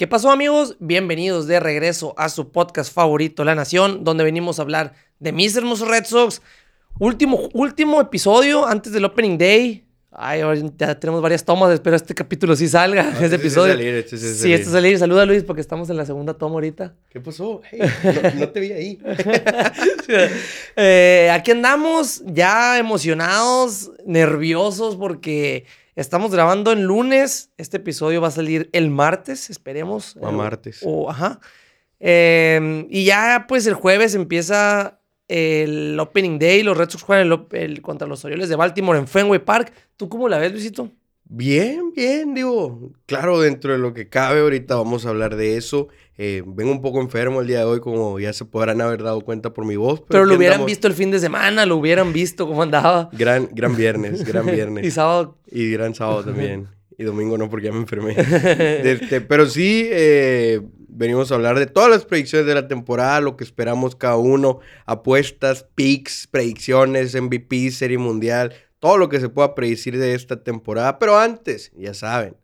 ¿Qué pasó amigos? Bienvenidos de regreso a su podcast favorito, La Nación, donde venimos a hablar de mis hermosos Red Sox. Último, último episodio antes del Opening Day. Ay, ya tenemos varias tomas, espero este capítulo sí salga, Ah, este este sí episodio. salir, este sí este salir. Saluda Luis porque estamos en la segunda toma ahorita. ¿Qué pasó? Hey, no, no te vi ahí. Eh, aquí andamos ya emocionados, nerviosos porque estamos grabando el lunes. Este episodio va a salir el martes, esperemos. O a Eh, martes. o- ajá. Eh, y ya pues el jueves empieza el Opening Day. Los Red Sox juegan el, el- contra los Orioles de Baltimore en Fenway Park. ¿Tú cómo la ves, Luisito? Bien, bien, digo. Claro, dentro de lo que cabe, ahorita vamos a hablar de eso. Eh, vengo un poco enfermo el día de hoy, como ya se podrán haber dado cuenta por mi voz. Pero lo hubieran andamos. visto el fin de semana, lo hubieran visto cómo andaba. Gran, gran viernes, gran y viernes. sábado. y gran sábado también. Y domingo no, porque ya me enfermé. Este, pero sí, eh, venimos a hablar de todas las predicciones de la temporada, lo que esperamos cada uno, apuestas, picks, predicciones, MVP, Serie Mundial, todo lo que se pueda predecir de esta temporada. Pero antes, ya saben,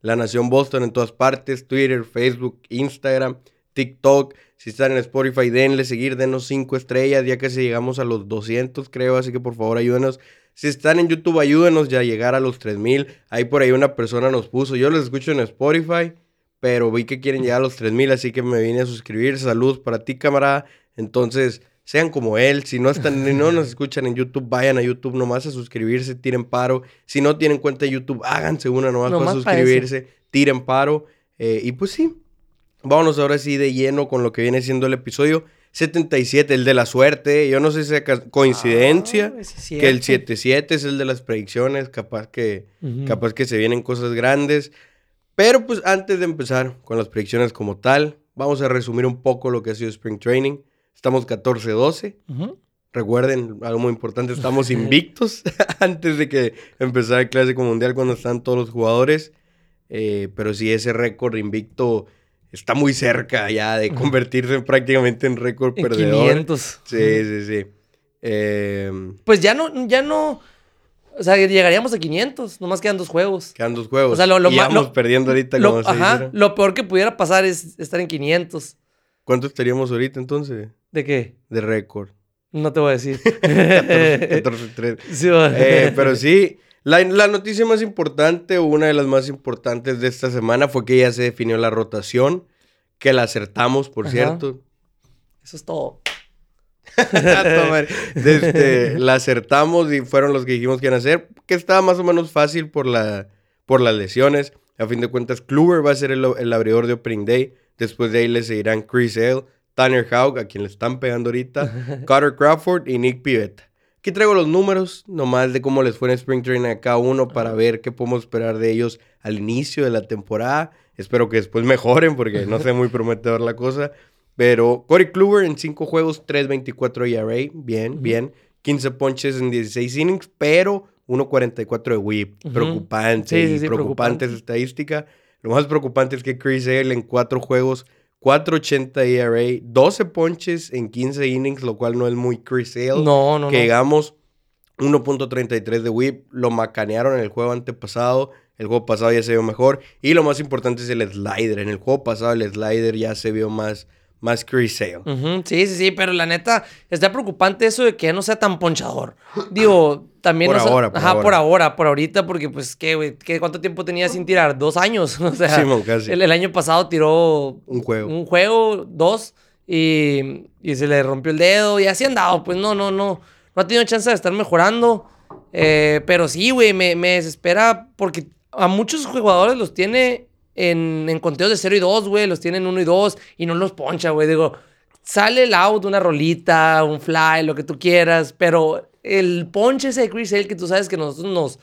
La Nación Boston en todas partes, Twitter, Facebook, Instagram, TikTok. Si están en Spotify, denle seguir, denos 5 estrellas, ya casi llegamos a los 200, creo, así que por favor ayúdenos. Si están en YouTube, ayúdenos ya a llegar a los 3000. Ahí por ahí una persona nos puso, yo los escucho en Spotify, pero vi que quieren llegar a los 3000, así que me vine a suscribir. Saludos para ti, camarada. Entonces, sean como él. Si no están, no nos escuchan en YouTube, vayan a YouTube nomás a suscribirse, tiren paro. Si no tienen cuenta de YouTube, háganse una nomás, Nomás para suscribirse, tiren paro. Eh, y pues sí, vámonos ahora sí de lleno con lo que viene siendo el episodio 77, el de la suerte. Yo no sé si ca- coincidencia. Ah, es Que el cierto. 7-7 es el de las predicciones, capaz que, capaz que se vienen cosas grandes. Pero pues antes de empezar con las predicciones como tal, vamos a resumir un poco lo que ha sido Spring Training. Estamos 14-12. Ujú. Recuerden, algo muy importante, estamos invictos antes de que empezara el Clásico Mundial cuando están todos los jugadores. Eh, pero sí, ese récord invicto está muy cerca ya de convertirse en prácticamente en récord En perdedor. 500. Sí, sí, sí. Eh, Pues ya no, ya no. O sea, llegaríamos a 500. Nomás quedan dos juegos. Quedan dos juegos. O sea, lo- lo y vamos perdiendo ahorita Lo, como ajá, lo peor que pudiera pasar es estar en 500. ¿Cuánto estaríamos ahorita entonces ¿De qué? de récord? No te voy a decir. 14, 14-3. Sí, va. Eh, pero sí, la, la noticia más importante, o una de las más importantes de esta semana, fue que ya se definió la rotación, que la acertamos, por Ajá. cierto. Eso es todo. Tomar. Este, la acertamos y fueron los que dijimos que iban a hacer, que estaba más o menos fácil por, la, por las lesiones. A fin de cuentas, Kluber va a ser el, el abridor de Opening Day. Después de ahí le seguirán Chris Hale, Tanner Houck, a quien le están pegando ahorita, Carter Crawford y Nick Pivetta. Aquí traigo los números, nomás de cómo les fue en Spring Training a cada uno para ver qué podemos esperar de ellos al inicio de la temporada. Espero que después mejoren porque no sé muy prometedor la cosa. Pero Corey Kluber en 5 juegos, 3.24 ERA, bien, bien. 15 ponches en 16 innings, pero 1.44 de whip. Ujú. Preocupante, Sí, sí, preocupante preocupante. esa estadística. Lo más preocupante es que Chris Hale en 4 juegos, 4.80 ERA, 12 ponches en 15 innings, lo cual no es muy Chris Hale. No, no, que no. llegamos 1.33 de whip, lo macanearon en el juego antepasado. El juego pasado ya se vio mejor. Y lo más importante es el slider. En el juego pasado el slider ya se vio más, más Chris Sí, sí, sí, pero la neta, está preocupante eso de que ya no sea tan ponchador. Digo, también... Por no ahora, por Ajá, ahora. por ahora, por ahorita, porque pues, ¿qué, güey? ¿Qué, ¿Cuánto tiempo tenía sin tirar? ¿Dos años? O sea, Simón, casi. el, el año pasado tiró Un juego. un juego, dos, y, y se le rompió el dedo, y así andado, pues no, no, no, no ha tenido chance de estar mejorando, eh, pero sí, güey, me, me desespera porque a muchos jugadores los tiene en, en conteos de 0 y 2, güey, los tiene en 1 y 2, y no los poncha, güey, digo, sale el out, una rolita, un fly, lo que tú quieras, pero el ponche ese de Chris Hale que tú sabes que nosotros nos...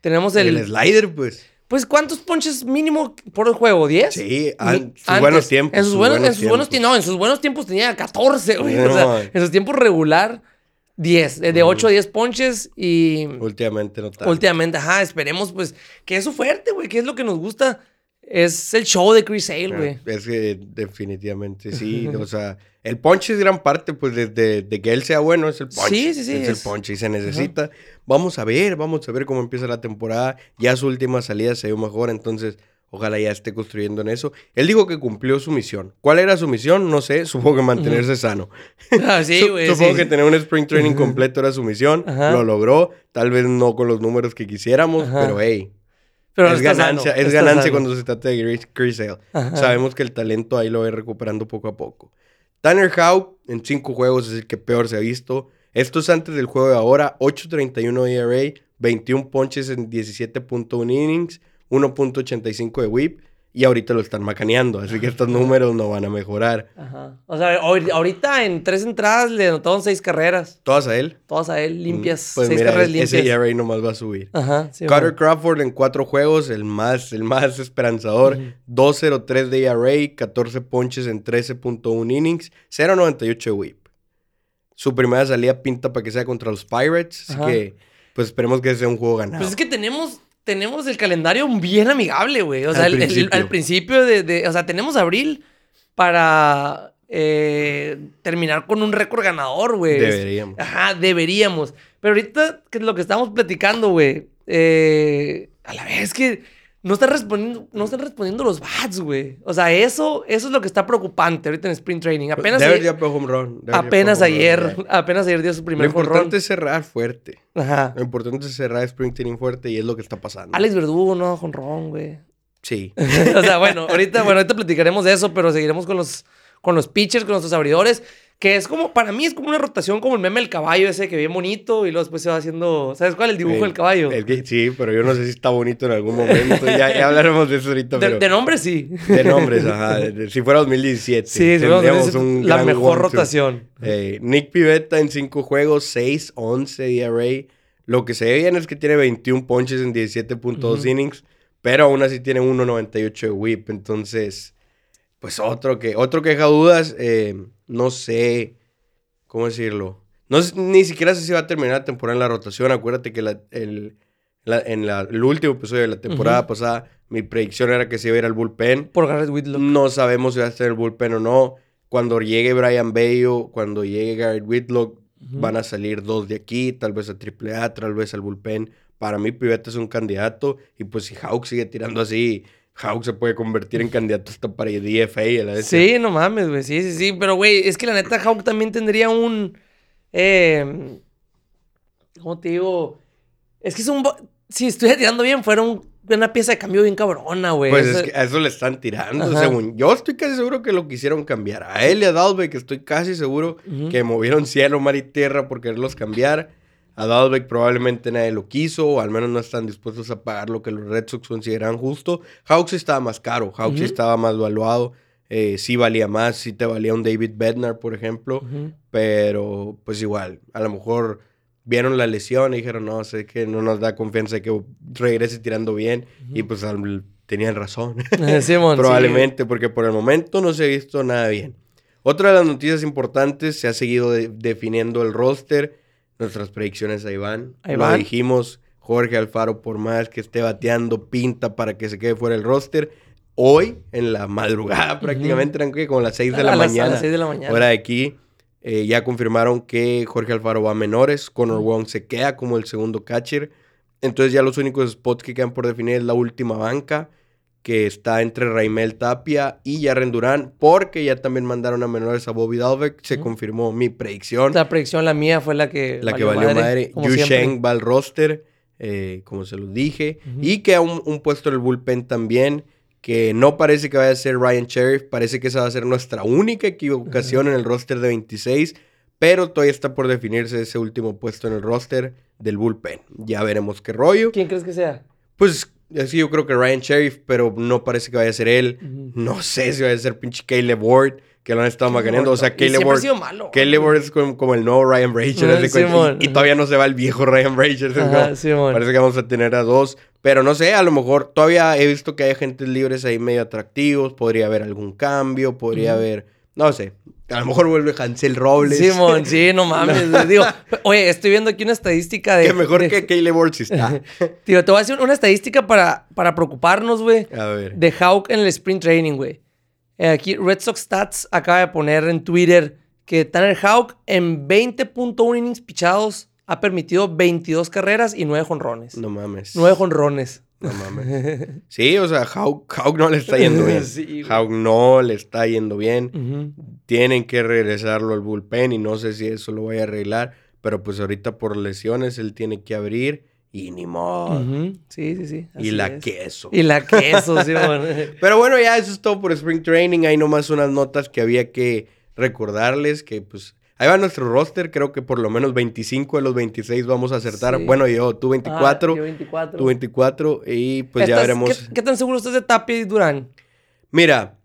Tenemos el... El, slider, pues. Pues, ¿cuántos ponches mínimo por el juego? ¿10? Sí, an- sus buenos tiempos. En sus, buenos, en sus buenos tiempos. No, en sus buenos tiempos tenía 14, güey. o sea, No. en sus tiempos regular, 10. De, de 8 a 10 ponches y Últimamente no tanto. últimamente, ajá, esperemos pues que es su fuerte, güey, que es lo que nos gusta. Es el show de Chris Hale, güey. Ah, Es que definitivamente sí. o sea, el ponche es gran parte, pues, desde de que él sea bueno, es el ponche. Sí, sí, sí, Es, es- el ponche y se necesita. Vamos a ver, vamos a ver cómo empieza la temporada. Ya su última salida se vio mejor, entonces Ojalá ya esté construyendo en eso. Él dijo que cumplió su misión. ¿Cuál era su misión? No sé. Supongo que mantenerse sano. Ah, sí, güey. Supongo sí. que tener un spring training completo era su misión. Ajá. Lo logró. Tal vez no con los números que quisiéramos, pero hey. Pero es ganancia, sano, es ganancia sano. cuando se trata de Chris- Sale. Sabemos que el talento ahí lo va recuperando poco a poco. Tanner Howe en cinco juegos es el que peor se ha visto. Esto es antes del juego de ahora. 8.31 ERA, 21 ponches en 17.1 innings, 1.85 de whip. Y ahorita lo están macaneando. Así que estos números no van a mejorar. Ajá. O sea, ahor- ahorita en tres entradas le anotaron seis carreras. Todas a él. Todas a él, limpias. Pues seis mira, carreras ese limpias. ERA nomás va a subir. Ajá. Sí, Carter bueno. Crawford en cuatro juegos, el más, el más esperanzador. Ujú. 2.03 de ERA, 14 ponches en 13.1 innings, 0.98 de whip. Su primera salida pinta para que sea contra los Pirates, así Ajá. que pues esperemos que sea un juego ganado. Pues es que tenemos, tenemos el calendario bien amigable, güey. O sea, Al el- el- principio. al principio de, de- O sea, tenemos abril para eh, terminar con un récord ganador, güey. Deberíamos. Ajá, deberíamos. Pero ahorita, que es lo que estamos platicando, güey. eh, a la vez que no están respondiendo, no están respondiendo los bats, güey. O sea, eso, eso es lo que está preocupante ahorita en Sprint Training. Apenas, Devers ayer, home run. Apenas home run, ayer, apenas ayer dio su Lo primer importante jonrón. es cerrar fuerte. Ajá. Lo importante es cerrar Spring Training fuerte y es lo que está pasando. Alex Verdugo, no, jonrón, güey. Sí. o sea, bueno, ahorita, bueno, ahorita platicaremos de eso, pero seguiremos con los, con los pitchers, con nuestros abridores, que es como, para mí es como una rotación como el meme del caballo ese que bien bonito y luego después se va haciendo, ¿sabes cuál? El dibujo del caballo. que sí, pero yo no sé si está bonito en algún momento. Ya, ya hablaremos de eso ahorita. de, pero... de nombre sí. De nombres, ajá. si fuera 2017. Sí, sí, tendríamos un la gran mejor rotación. Eh, Nick Pivetta en 5 juegos, 6, 11 ERA. Lo que se ve bien es que tiene 21 ponches en 17.2 Ujú. innings, pero aún así tiene 1.98 de whip. Entonces, pues otro que, otro que deja dudas. eh, no sé, ¿cómo decirlo? No, sé- ni siquiera sé si va a terminar la temporada en la rotación. Acuérdate que la- el, la- en la- el último episodio de la temporada pasada, mi predicción era que se iba a ir al bullpen. Por Garrett Whitlock. No sabemos si va a estar en el bullpen o no. Cuando llegue Brian Bello, cuando llegue Garrett Whitlock, van a salir dos de aquí, tal vez a AAA, tal vez al bullpen. Para mí, Pivetta es un candidato. Y pues si Hawk sigue tirando así, Hawk se puede convertir en candidato hasta para DFA. a la. Sí, no mames, güey. Sí, sí, sí. Pero, güey, es que la neta, Hawk también tendría un. eh, ¿Cómo te digo? Es que es un. Si estuviera tirando bien, fuera un- una pieza de cambio bien cabrona, güey. Pues es que a eso le están tirando, Ajá. según yo estoy casi seguro que lo quisieron cambiar. A él y a Dalbeck estoy casi seguro que movieron cielo, mar y tierra por quererlos cambiar. A Dalbeck probablemente nadie lo quiso, o al menos no están dispuestos a pagar lo que los Red Sox consideran justo. Hawks estaba más caro, Hawks estaba más valuado, eh, sí valía más, sí te valía un David Bednar, por ejemplo, pero pues igual, a lo mejor vieron la lesión y dijeron, no, sé que no nos da confianza de que regrese tirando bien, y pues al- tenían razón. Simón, sí. Probablemente, porque por el momento no se ha visto nada bien. Otra de las noticias importantes, se ha seguido de- definiendo el roster. Nuestras predicciones ahí van. Ahí Lo van. dijimos, Jorge Alfaro, por más que esté bateando, pinta para que se quede fuera el roster. Hoy, en la madrugada prácticamente, eran como las 6 de la de la mañana. Hora de aquí. eh, ya confirmaron que Jorge Alfaro va a menores. Connor Wong se queda como el segundo catcher. Entonces ya los únicos spots que quedan por definir es la última banca, que está entre Raimel Tapia y Yarren Durán, porque ya también mandaron a menores a Bobby Dalbeck. Se confirmó mi predicción. La predicción, la mía, fue la que. La que valió madre. como Yu. Sheng va al roster, eh, como se los dije. Y queda un, un puesto en el bullpen también, que no parece que vaya a ser Ryan Sheriff. Parece que esa va a ser nuestra única equivocación en el roster de 26. Pero todavía está por definirse ese último puesto en el roster del bullpen. Ya veremos qué rollo. ¿Quién crees que sea? Pues así yo creo que Ryan Sheriff, pero no parece que vaya a ser él. No sé si vaya a ser pinche Caleb Ward, que lo han estado macaneando. O sea, Caleb siempre ha Ward sido malo. Caleb Ward es como, como el nuevo Ryan Simón. y, y todavía no se va el viejo Ryan es Simón. parece que vamos a tener a dos. Pero no sé, a lo mejor todavía he visto que hay agentes libres ahí medio atractivos. Podría haber algún cambio, podría haber... No sé. A lo mejor vuelve Hansel Robles. Simón, sí, no mames. güey. Digo, oye, estoy viendo aquí una estadística de. que mejor de- que Caleb sí está. Tío, te voy a decir una estadística para, para preocuparnos, güey. A ver. De Hawk en el sprint training, güey. Eh, aquí Red Sox Stats acaba de poner en Twitter que Tanner Hawk en 20.1 innings pichados ha permitido 22 carreras y 9 jonrones. No mames. 9 jonrones. No mames. Sí, o sea, Hawk, no le está yendo bien. Sí, Hawk no le está yendo bien. Tienen que regresarlo al bullpen y no sé si eso lo voy a arreglar. Pero pues ahorita por lesiones él tiene que abrir y ni modo. Sí, sí, sí. y la queso. Y la queso, sí, bueno. Pero bueno, ya eso es todo por Spring Training. Hay nomás unas notas que había que recordarles que pues Ahí va nuestro roster, creo que por lo menos 25 de los 26 vamos a acertar. Bueno, yo, tú 24, ah, yo 24. Tú 24 y pues ya veremos. ¿qué, tan seguro estás de Tapia y Durán? Mira,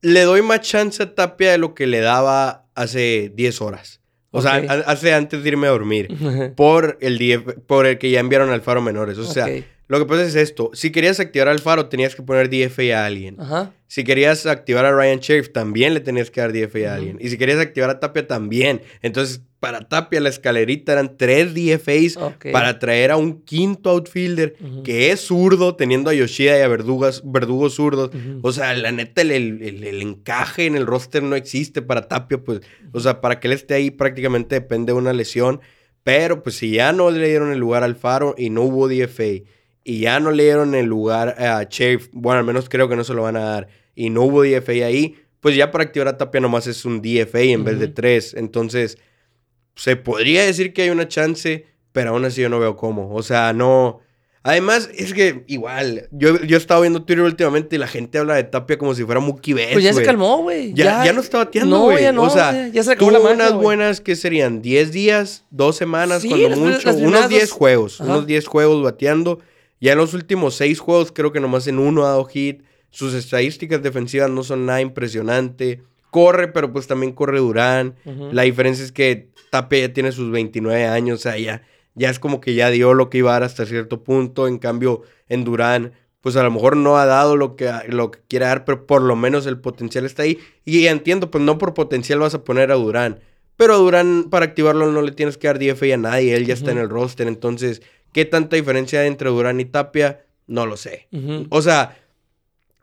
le doy más chance a Tapia de lo que le daba hace 10 horas. O sea, hace antes de irme a dormir. por el por el que ya enviaron al Faro Menores. O sea, lo que pasa es esto. Si querías activar al Faro, tenías que poner DFA a alguien. Ajá. Si querías activar a Ryan Sheriff, también le tenías que dar DFA a alguien. Y si querías activar a Tapia, también. Entonces, para Tapia, la escalerita eran tres DFAs para traer a un quinto outfielder que es zurdo, teniendo a Yoshida y a Verdugas, Verdugos zurdos. O sea, la neta, el, el, encaje en el roster no existe para Tapia. Pues, o sea, para que él esté ahí prácticamente depende de una lesión. Pero, pues, si ya no le dieron el lugar al Faro y no hubo DFA y ya no le dieron el lugar a Sheriff, bueno, al menos creo que no se lo van a dar y no hubo DFA ahí, pues ya para activar a Tapia nomás es un DFA en vez de tres. Entonces, se podría decir que hay una chance, pero aún así yo no veo cómo. O sea, no. Además, es que igual, yo, yo he estado viendo Twitter últimamente y la gente habla de Tapia como si fuera Mookie Betts, Pues ya se calmó, güey. Ya, ya, no está bateando, güey. No, ya no. O sea, ya, se acabó la unas buenas que serían 10 días, 2 semanas, cuando mucho. unos 10 juegos. Unos 10 juegos bateando. Ya en los últimos 6 juegos creo que nomás en uno ha dado hit. Sus estadísticas defensivas no son nada impresionante. Corre, pero pues también corre Durán. La diferencia es que Tape ya tiene sus 29 años, o sea, ya, ya es como que ya dio lo que iba a dar hasta cierto punto. En cambio, en Durán, pues a lo mejor no ha dado lo que, lo que quiere dar, pero por lo menos el potencial está ahí. Y entiendo, pues no por potencial vas a poner a Durán. Pero a Durán, para activarlo, no le tienes que dar DFA a nadie. Él ya está en el roster. Entonces, ¿qué tanta diferencia hay entre Durán y Tapia? No lo sé. O sea,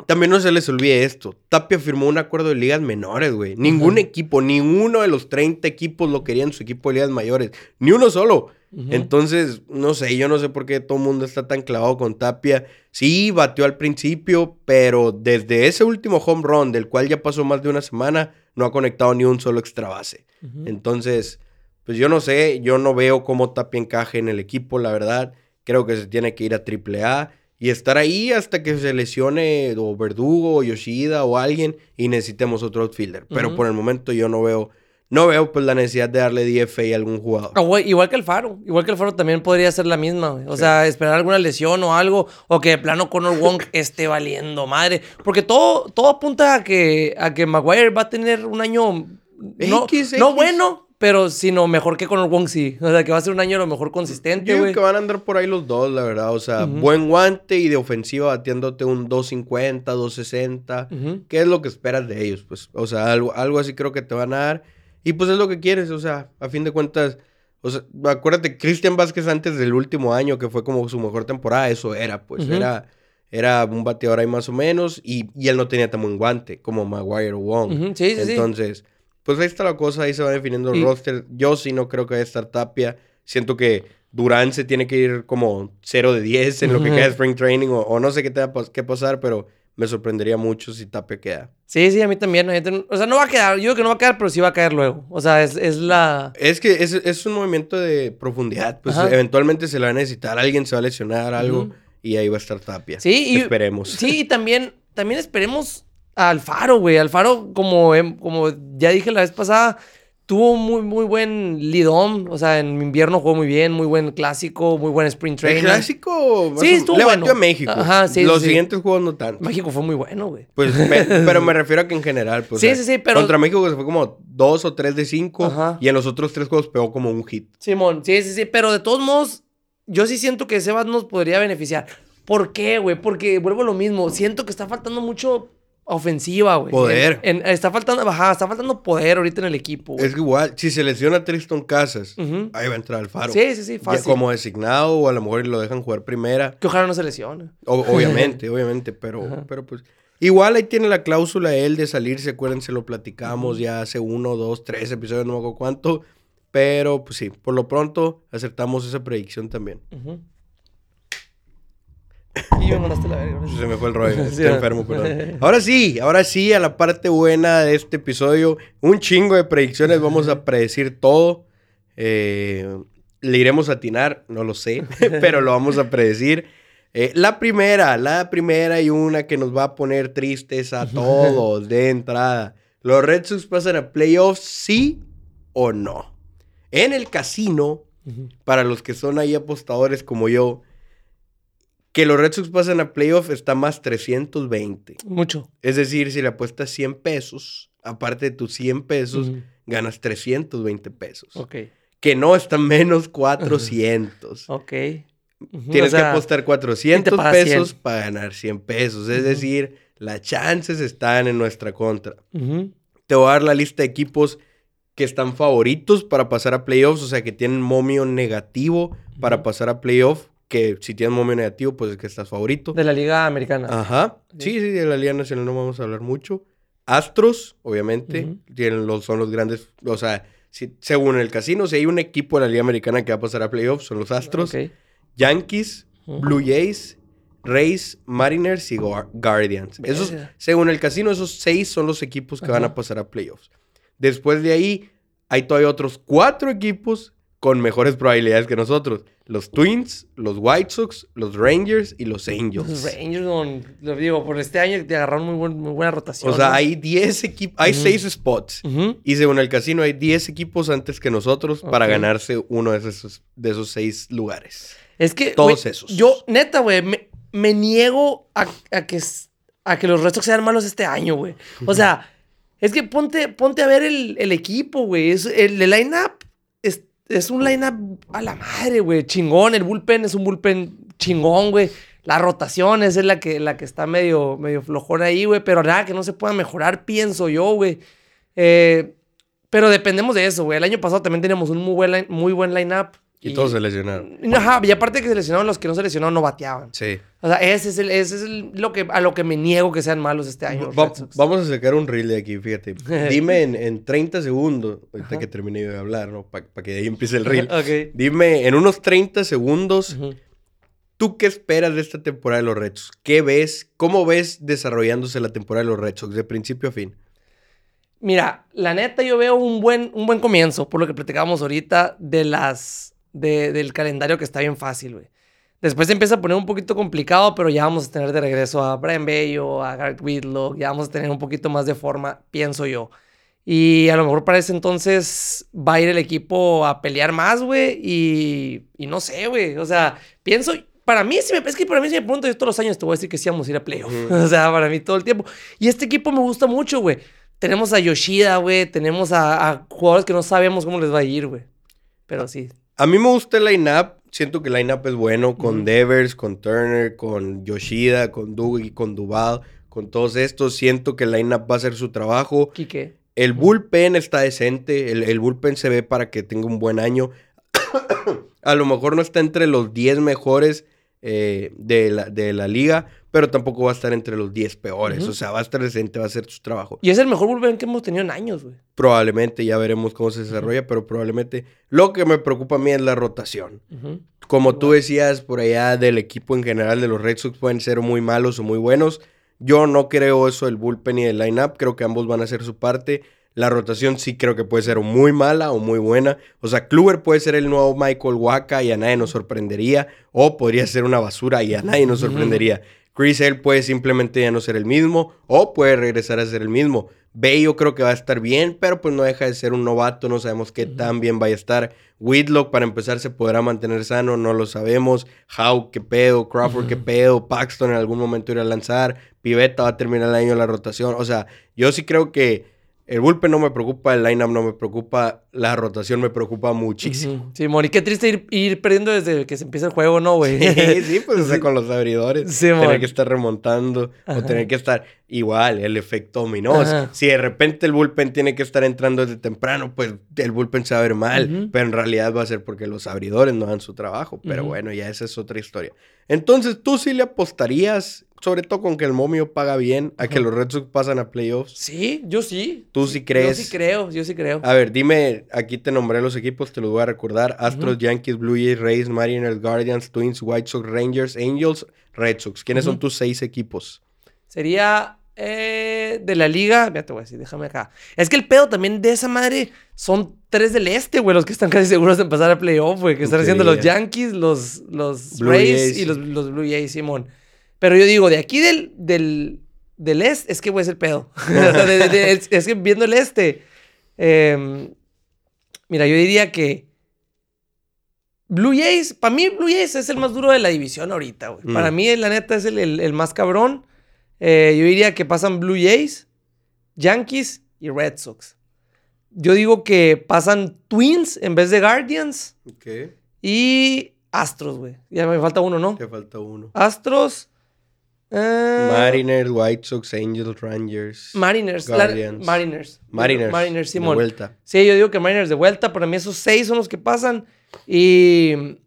también no se les olvide esto. Tapia firmó un acuerdo de ligas menores, güey. Ningún equipo, ni uno de los 30 equipos lo querían su equipo de ligas mayores. Ni uno solo. Entonces, no sé, yo no sé por qué todo el mundo está tan clavado con Tapia. Sí, batió al principio, pero desde ese último home run, del cual ya pasó más de una semana, no ha conectado ni un solo extra base. Entonces, pues yo no sé, yo no veo cómo Tapia encaje en el equipo, la verdad. Creo que se tiene que ir a AAA y estar ahí hasta que se lesione o Verdugo o Yoshida o alguien y necesitemos otro outfielder. Pero por el momento yo no veo, no veo pues la necesidad de darle DFA a algún jugador. Ah, igual que el Faro, igual que el Faro también podría ser la misma, O sea, esperar alguna lesión o algo, o que de plano Conor Wong esté valiendo madre. Porque todo, todo apunta a que, a que Maguire va a tener un año no, no bueno, pero sino mejor que con el Wong sí. O sea, que va a ser un año a lo mejor consistente, güey. que van a andar por ahí los dos, la verdad. O sea, buen guante y de ofensiva batiéndote un 250, 260. ¿Qué es lo que esperas de ellos? Pues, o sea, algo, algo así creo que te van a dar. Y pues es lo que quieres, o sea, a fin de cuentas. O sea, acuérdate, Cristian Vázquez antes del último año, que fue como su mejor temporada, eso era, pues, era, era un bateador ahí más o menos, y, él no tenía tan buen guante como Maguire o Wong. Sí, sí, Entonces, pues ahí está la cosa, ahí se va definiendo el roster. Yo sí no creo que vaya a estar Tapia. Siento que Durán se tiene que ir como 0 de 10 en lo que queda de Spring Training o, no sé qué tenga que pasar, pero me sorprendería mucho si Tapia queda. Sí, sí, a mí también. O sea, no va a quedar. Yo digo que no va a quedar, pero sí va a caer luego. O sea, es, la... Es que es, un movimiento de profundidad. Pues eventualmente se la va a necesitar. Alguien se va a lesionar, algo. Y ahí va a estar Tapia. Sí, y, esperemos. Sí, y también, también esperemos Alfaro, güey. Alfaro, como, em, como ya dije la vez pasada, tuvo muy, muy buen lead-on. O sea, en invierno jugó muy bien, muy buen clásico, muy buen sprint training. El clásico sí, estuvo levantó a México. Ajá, sí, Los siguientes juegos no tanto. México fue muy bueno, güey. Pues, pero me refiero a que en general, pues. Sí, sí, sí, pero. Contra México se fue como dos o tres de cinco. Ajá. Y en los otros tres juegos pegó como un hit. Simón, sí, sí, sí. Pero de todos modos, yo sí siento que Sebas nos podría beneficiar. ¿Por qué, güey? Porque vuelvo a lo mismo. Siento que está faltando mucho ofensiva, güey. Poder. está faltando, ajá, está faltando poder ahorita en el equipo. Es igual, si se lesiona Tristan Casas, ahí va a entrar Alfaro. Sí, sí, sí, fácil. como designado o a lo mejor lo dejan jugar primera. Que ojalá no se lesione. obviamente, obviamente, pero, pero pues... Igual ahí tiene la cláusula él de salirse, acuérdense, lo platicamos ya hace uno, dos, tres episodios, no me acuerdo cuánto. Pero pues sí, por lo pronto acertamos esa predicción también. Y me mandaste la verga. Se me fue el rollo. Estoy enfermo, perdón. Ahora sí, ahora sí, a la parte buena de este episodio. Un chingo de predicciones. Vamos a predecir todo. Eh, le iremos a atinar, no lo sé, pero lo vamos a predecir. Eh, la primera, la primera y una que nos va a poner tristes a todos de entrada. ¿Los Red Sox pasan a playoffs, sí o no? En el casino, para los que son ahí apostadores como yo, que los Red Sox pasen a playoffs está más 320. Mucho. Es decir, si le apuestas 100 pesos, aparte de tus 100 pesos, ganas 320 pesos. Ok. Que no está menos 400. Ok. Tienes que apostar 400 pesos para ganar 100 pesos. Es decir, las chances están en nuestra contra. Te voy a dar la lista de equipos que están favoritos para pasar a playoffs, o sea, que tienen momio negativo para pasar a playoffs. Que si tienen momio negativo, pues es que estás favorito. De la Liga Americana. Ajá. Sí, sí, de la Liga Nacional no vamos a hablar mucho. Astros, obviamente, tienen los, son los grandes, o sea, si, según el casino, si hay un equipo de la Liga Americana que va a pasar a playoffs, son los Astros. Yankees, Blue Jays, Rays, Mariners y Guardians. Esos, según el casino, esos seis son los equipos que van a pasar a playoffs. Después de ahí, hay todavía otros cuatro equipos con mejores probabilidades que nosotros. Los Twins, los White Sox, los Rangers y los Angels. Los Rangers, lo digo, por este año te agarraron muy, muy buena rotación. O sea, hay 10 equipos, hay 6 spots. Y según el casino, hay 10 equipos antes que nosotros para ganarse uno de esos, de esos 6 lugares. Es que. Todos esos. Yo, neta, güey, me, niego a, que, a que los restos sean malos este año, güey. O sea, es que ponte, ponte a ver el, equipo, güey. el, el line-up es, es, un line-up a la madre, güey. Chingón. El bullpen es un bullpen chingón, güey. La rotación es la que, la que está medio, medio flojona ahí, güey. Pero nada, que no se pueda mejorar, pienso yo, güey. Eh, pero dependemos de eso, güey. El año pasado también teníamos un muy buen, muy buen line-up. Y, todos se lesionaron. Ajá, y aparte que se lesionaron, los que no se lesionaron no bateaban. Sí. O sea, ese es, el, ese es lo que, a lo que me niego que sean malos este año. vamos a sacar un reel de aquí, fíjate. Dime en, en 30 segundos, ahorita que terminé de hablar, ¿no? Para que de ahí empiece el reel. ok. Dime en unos 30 segundos, ¿tú qué esperas de esta temporada de los Red Sox? ¿Qué ves? ¿Cómo ves desarrollándose la temporada de los Red Sox de principio a fin? Mira, la neta yo veo un buen, un buen comienzo, por lo que platicábamos ahorita, de las del calendario que está bien fácil, güey. Después se empieza a poner un poquito complicado, pero ya vamos a tener de regreso a Brian Bello, a Garrett Whitlock, ya vamos a tener un poquito más de forma, pienso yo. Y a lo mejor para ese entonces va a ir el equipo a pelear más, güey. Y, y no sé, güey. O sea, pienso, para mí, si me, es que para mí si me pregunto yo todos los años te voy a decir que sí vamos a ir a playoff. o sea, para mí todo el tiempo. Y este equipo me gusta mucho, güey. Tenemos a Yoshida, güey. Tenemos a, a, jugadores que no sabemos cómo les va a ir, güey. Pero sí. A mí me gusta el line-up. Siento que el line-up es bueno con Devers, con Turner, con Yoshida, con Dougie, con Duval, con todos estos. Siento que el line-up va a hacer su trabajo. Quique. El bullpen está decente. El, bullpen se ve para que tenga un buen año. a lo mejor no está entre los 10 mejores eh, de, la, de la liga, pero tampoco va a estar entre los 10 peores. O sea, va a estar decente, va a hacer su trabajo. Y es el mejor bullpen que hemos tenido en años, güey. Probablemente, ya veremos cómo se desarrolla, pero probablemente lo que me preocupa a mí es la rotación. Como tú decías por allá del equipo en general de los Red Sox, pueden ser muy malos o muy buenos. Yo no creo eso del bullpen y del lineup, creo que ambos van a hacer su parte. La rotación sí creo que puede ser muy mala o muy buena. O sea, Kluber puede ser el nuevo Michael Waka y a nadie nos sorprendería. O podría ser una basura y a nadie nos sorprendería. Chris Hale puede simplemente ya no ser el mismo o puede regresar a ser el mismo. Bay yo creo que va a estar bien, pero pues no deja de ser un novato, no sabemos qué tan bien vaya a estar. Whitlock para empezar se podrá mantener sano, no lo sabemos. Howe, qué pedo, Crawford, qué pedo, Paxton en algún momento irá a lanzar, Pivetta va a terminar el año en la rotación. O sea, yo sí creo que el bullpen no me preocupa, el lineup no me preocupa, la rotación me preocupa muchísimo. Sí, Mori, qué triste ir, perdiendo desde que se empieza el juego, ¿no, güey? Sí, sí, pues o sea, con los abridores. Sí, tener que estar remontando o tener que estar igual, el efecto dominó. Si de repente el bullpen tiene que estar entrando desde temprano, pues el bullpen se va a ver mal, pero en realidad va a ser porque los abridores no dan su trabajo. Pero bueno, ya esa es otra historia. Entonces, ¿tú sí le apostarías sobre todo con que el momio paga bien, a que los Red Sox pasan a playoffs. Sí, yo sí. ¿Tú sí crees? Yo sí creo, yo sí creo. A ver, dime, aquí te nombré los equipos, te los voy a recordar. Astros, Yankees, Blue Jays, Rays, Mariners, Guardians, Twins, White Sox, Rangers, Angels, Red Sox. ¿Quiénes son tus seis equipos? Sería eh, de la liga. Ya te voy a decir, déjame acá. Es que el pedo también de esa madre son tres del este, güey, los que están casi seguros de empezar a playoff, güey. Que están haciendo los Yankees, los, los Rays y los, los, Blue Jays, Simón. Pero yo digo, de aquí del, del, del este, es que, güey, es el pedo. es, que viendo el este. Em, mira, yo diría que. Blue Jays, para mí Blue Jays es el más duro de la división ahorita, güey. Para mm. mí, la neta, es el, el más cabrón. Eh, yo diría que pasan Blue Jays, Yankees y Red Sox. Yo digo que pasan Twins en vez de Guardians. Ok. Y Astros, güey. Ya me falta uno, ¿no? Te falta uno. Astros. Eh, Mariners, White Sox, Angels, Rangers. Mariners. Guardians. Mariners. Mariners. Mariners, Simón. De vuelta. Sí, yo digo que Mariners de vuelta. Para mí esos seis son los que pasan. Y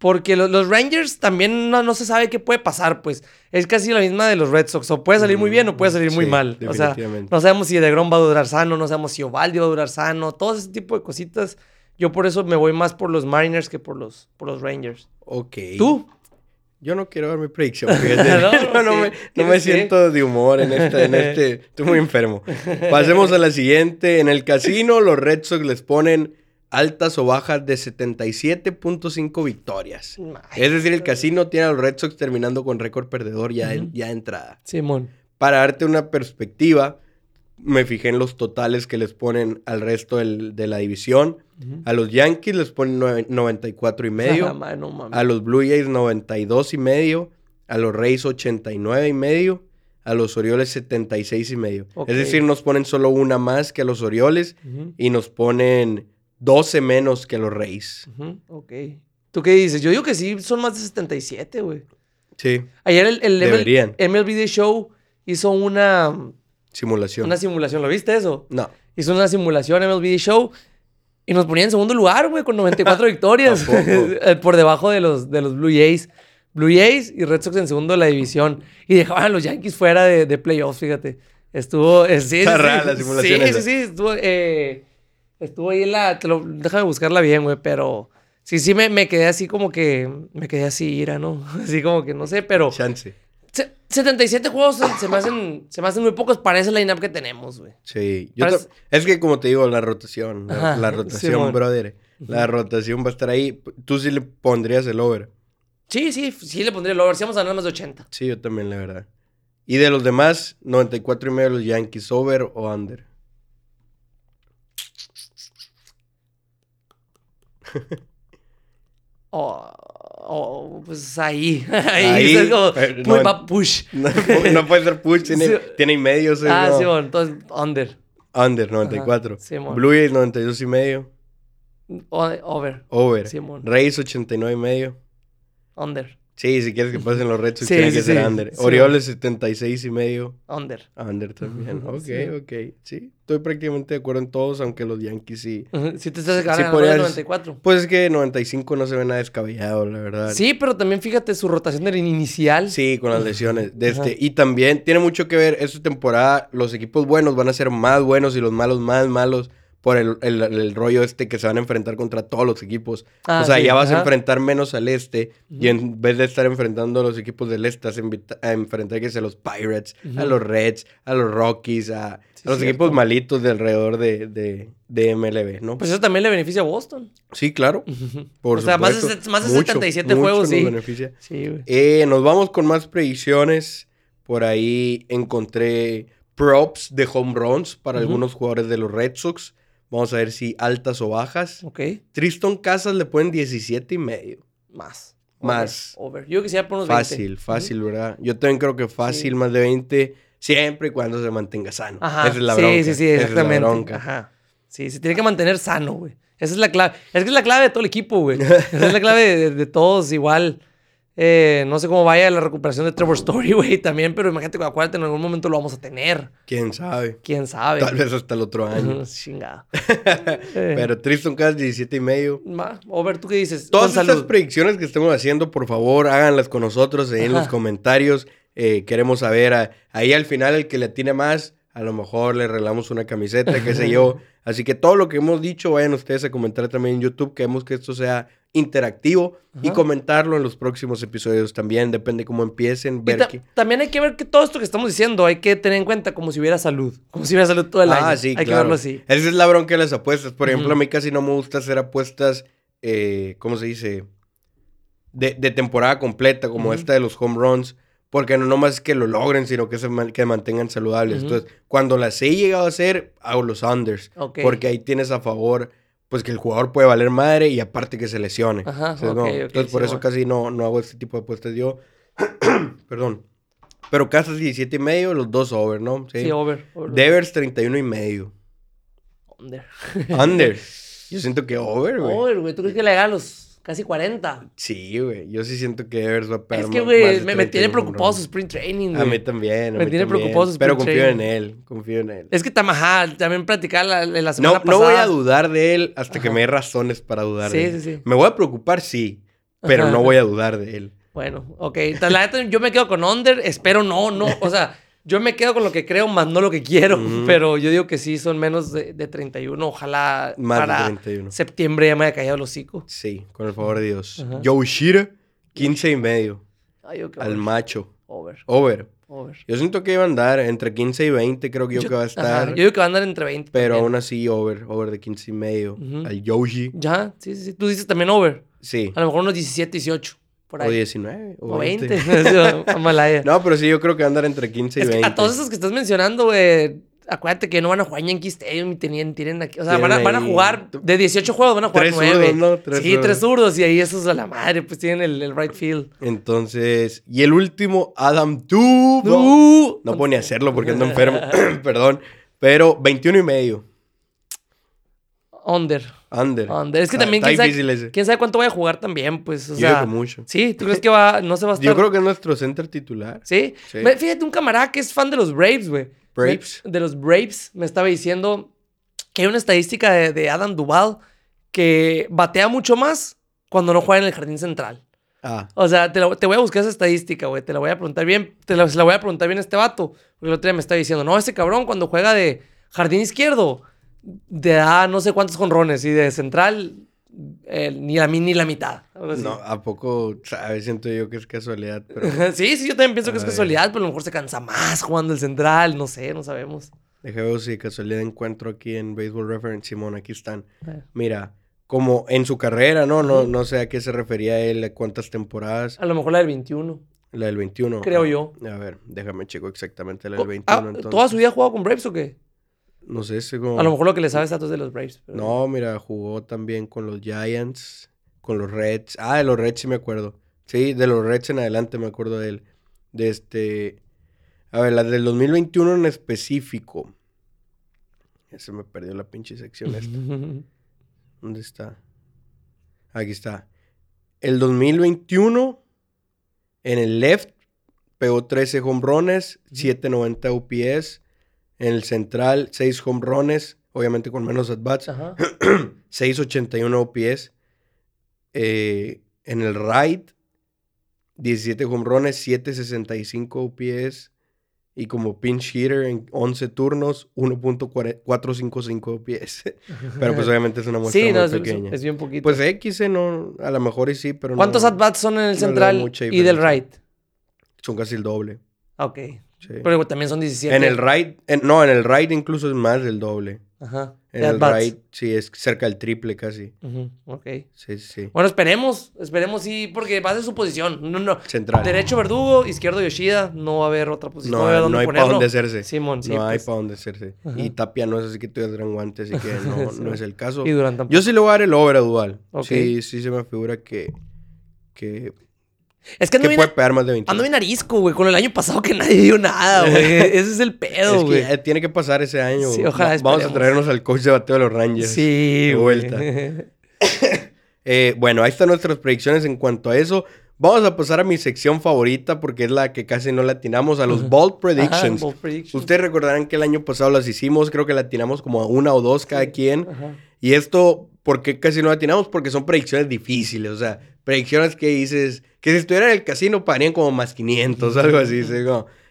porque los, Rangers también no, se sabe qué puede pasar, pues. Es casi la misma de los Red Sox. O puede salir muy bien o puede salir muy mal. O sea, no sabemos si DeGrom va a durar sano, no sabemos si Ovaldi va a durar sano. Todo ese tipo de cositas. Yo por eso me voy más por los Mariners que por los, por los Rangers. Ok. ¿Tú? Yo no quiero dar mi predicción. no, no, me, no me siento de humor en este, en este. Estoy muy enfermo. Pasemos a la siguiente. En el casino, los Red Sox les ponen altas o bajas de 77.5 victorias. es decir, el casino tiene a los Red Sox terminando con récord perdedor ya, ya entrada. Simón. Para darte una perspectiva, me fijé en los totales que les ponen al resto de la división. A los Yankees les ponen 94 y medio. a los Blue Jays 92 y medio. A los Rays 89 y medio. A los Orioles 76 y medio. Es decir, nos ponen solo una más que a los Orioles. Y nos ponen 12 menos que los Reyes. Ok. ¿Tú qué dices? Yo digo que sí, son más de 77, güey. Sí. Ayer el, el MLB Show hizo una... Simulación. Una simulación. ¿Lo viste eso? No. Hizo una simulación MLB Show y nos ponía en segundo lugar, güey, con 94 victorias. Por debajo de los, de los Blue Jays. Blue Jays y Red Sox en segundo de la división. Y dejaban a los Yankees fuera de, de playoffs, fíjate. Estuvo... Eh, sí, Está rara la simulación. Sí, sí, sí. Estuvo... Eh, Estuvo ahí en la. Te lo, déjame buscarla bien, güey, pero. Sí, sí, me, me, quedé así como que. Me quedé así, ira, ¿no? Así como que no sé, pero. Chance. 77 juegos se, me hacen, se me hacen muy pocos para ese line-up que tenemos, güey. Sí. es que, como te digo, la rotación. La, rotación, brother. La rotación va a estar ahí. Tú sí le pondrías el over. Sí, sí, sí le pondría el over. Si vamos a ganar más de 80. Sí, yo también, la verdad. Y de los demás, 94 y medio los Yankees, over o under. oh, oh, pues ahí. Ahí, es como, no, push. No, puede ser push, tiene, tiene y medio. ah, sí, bueno, entonces under. Under, 94. Blue Jays, 92 y medio. over. Over. Simón. Rays, 89 y medio. Under. Sí, si quieres que pasen los sí, tiene que ser under. Orioles 76 y medio. Under. Under también. Ok, ok. Sí, estoy prácticamente de acuerdo en todos, aunque los Yankees sí. Sí, te estás ganando sí, 94. Pues es que 95 no se ve nada descabellado, la verdad. Sí, pero también fíjate su rotación del inicial. Sí, con las lesiones. De este, y también tiene mucho que ver, esta temporada los equipos buenos van a ser más buenos y los malos más malos por el, el, rollo este que se van a enfrentar contra todos los equipos. Ah, o sea, ya vas a enfrentar menos al este y en vez de estar enfrentando a los equipos del este, vas a, enfrentar que a los Pirates, a los Reds, a los Rockies, a, los equipos malitos de alrededor de, de, de, MLB, ¿no? Pues eso también le beneficia a Boston. Sí, claro. Por o sea, más de, más de 77 juegos, sí. Beneficia. Eh, nos vamos con más predicciones. Por ahí encontré props de home runs para algunos jugadores de los Red Sox. Vamos a ver si altas o bajas. Ok. Triston Casas le ponen 17 y medio. Más. Más. Over. Yo quisiera poner unos Fácil, fácil, ¿verdad? Yo también creo que fácil, más de 20, siempre y cuando se mantenga sano. Ajá. Esa es la bronca. Sí, sí, sí, exactamente. es la bronca. Ajá. Sí, se tiene que mantener sano, güey. Esa es la clave. Es que es la clave de todo el equipo, güey. Esa es la clave de todos igual. Eh, no sé cómo vaya la recuperación de Trevor Story, güey, también, pero imagínate que acuérdate, en algún momento lo vamos a tener. ¿Quién sabe? ¿Quién sabe? Tal vez hasta el otro año. Chingada. pero Tristan Cass, 17 y medio. Over, ¿tú qué dices? Todas estas predicciones que estemos haciendo, por favor, háganlas con nosotros en los comentarios. Eh, queremos saber, ahí al final el que le tiene más, a lo mejor le regalamos una camiseta, qué sé yo. Así que todo lo que hemos dicho, vayan ustedes a comentar también en YouTube. Queremos que esto sea interactivo y comentarlo en los próximos episodios también. Depende cómo empiecen. Ver También hay que ver que todo esto que estamos diciendo hay que tener en cuenta como si hubiera salud. Como si hubiera salud todo el ah, año. Ah, sí, hay que verlo así. Esa es la bronca de las apuestas. Por ejemplo, a mí casi no me gusta hacer apuestas, eh, ¿cómo se dice? De, temporada completa, como esta de los home runs. Porque no nomás es que lo logren, sino que se que mantengan saludables. Entonces, cuando las he llegado a hacer, hago los unders. Porque ahí tienes a favor pues que el jugador puede valer madre y aparte que se lesione. Ajá, Entonces, por eso casi no, no hago este tipo de apuestas yo. Perdón. Pero casas 17 y medio, los dos over, ¿no? Sí, over, Devers 31 y medio. Under. Under. Yo siento que over, güey. Over, güey. ¿Tú crees que le haga los Casi 40. Sí, güey. Yo sí siento que Evers va a pegar Es que, güey, me, tiene preocupado su sprint training, güey. A mí también. me tiene preocupado su sprint Pero confío en él. Confío en él. Es que Tamajá, también platicar la, la semana no, pasada. No voy a dudar de él hasta que me dé razones para dudar de él. Sí, sí, sí. Me voy a preocupar, sí. Pero no voy a dudar de él. Bueno, ok. La neta, yo me quedo con Under. Espero no, no. O sea. Yo me quedo con lo que creo, más no lo que quiero. Pero yo digo que sí, son menos de, de 31. Ojalá más para de 31. septiembre ya me haya caído el hocico. Sí, con el favor de Dios. Joe Shira, 15 y medio. al macho. Over. Over. Over. Yo siento que iba a andar entre 15 y 20, creo que yo, que va a estar. yo digo que va a andar entre 20. Pero aún así, over. Over de 15 y medio. Al Yoshi. Ya, sí, sí, sí. Tú dices también over. Sí. A lo mejor unos 17, 18. O 19. O, 20. no, pero sí, yo creo que andar entre 15 y 20. a todos esos que estás mencionando, güey. Acuérdate que no van a jugar Yankee Stadium y tienen, tienen aquí. O sea, van a, van a, jugar. De 18 juegos van a jugar 9. ¿no? sí, tres zurdos. Y ahí esos a la madre, pues tienen el, el right field. Entonces. Y el último, Adam Duval. No puedo ni hacerlo porque ando enfermo. Perdón. Pero 21 y medio. Under. Under. Under. Es que también, ¿quién sabe, ¿quién sabe, cuánto voy a jugar también? Pues, o sea. mucho. Sí, ¿tú crees que va, no se va a estar? Yo creo que es nuestro center titular. ¿Sí? Fíjate, un camarada que es fan de los Braves, güey. Braves. De los Braves, me estaba diciendo que hay una estadística de, Adam Duval que batea mucho más cuando no juega en el jardín central. Ah. O sea, te, voy a buscar esa estadística, güey. Te la voy a preguntar bien. Te la, la voy a preguntar bien a este vato. Porque el otro día me estaba diciendo, no, ese cabrón cuando juega de jardín izquierdo de da no sé cuántos jonrones y de central ni la ni la mitad. No, ¿a poco sabes? Siento yo que es casualidad. sí, sí, yo también pienso que es casualidad, pero a lo mejor se cansa más jugando el central, no sé, no sabemos. Déjame ver si casualidad encuentro aquí en Baseball Reference, Simón, aquí están. Mira, como en su carrera, ¿no? No, no sé a qué se refería él, a cuántas temporadas. A lo mejor la del 21. La del 21. Creo yo. A ver, déjame checo exactamente la del 21. Ah, ¿Toda su vida ha jugado con Braves o qué? No sé, si como... A lo mejor lo que le sabes a todos de los Braves. No, mira, jugó también con los Giants, con los Reds. Ah, de los Reds sí me acuerdo. Sí, de los Reds en adelante me acuerdo de él. De este... A ver, la del 2021 en específico. Ya se me perdió la pinche sección esta. ¿Dónde está? Aquí está. El 2021, en el left, pegó 13 home runs, 790 UPS, en el central, 6 home runs, obviamente con menos at-bats. 6.81 OPS. Eh, en el right, 17 home runs, 7.65 OPS. Y como pinch hitter en 11 turnos, 1.455 OPS. pero pues obviamente es una muestra sí, muy es, pequeña. Es bien poquito. Pues X, no, a lo mejor y sí, pero ¿Cuántos at-bats son en el central y del right? Son casi el doble. Ok. Pero también son 17. En el right, no, en el right incluso es más del doble. Ajá. En el right, sí, es cerca del triple casi. Ok. Sí, sí. Bueno, esperemos, esperemos sí, porque va a ser su posición. No, no. Central. Derecho Verdugo, izquierdo Yoshida, no va a haber otra posición. No, no, hay para dónde hacerse. Simón, sí. No hay pues. para dónde hacerse. Y Tapia no es así que tú gran guante, así que no, no es el caso. Y Durant Yo sí le voy a dar el over a Dual. Sí, sí se me figura que, que es que ando, puede pegar más de 20. ando bien arisco, güey. Con el año pasado que nadie dio nada, güey. Ese es el pedo, güey. Es tiene que pasar ese año. Sí, ojalá Vamos a traernos al coach de bateo de los Rangers. Sí, de vuelta. eh, bueno, ahí están nuestras predicciones en cuanto a eso. Vamos a pasar a mi sección favorita porque es la que casi no latinamos, a los Bold Predictions. Ustedes recordarán que el año pasado las hicimos, creo que latinamos como a una o dos cada quien. Y esto, ¿por qué casi no latinamos? Porque son predicciones difíciles, o sea, predicciones que dices, que si estuviera en el casino pagarían como más 500, algo así. ¿sí?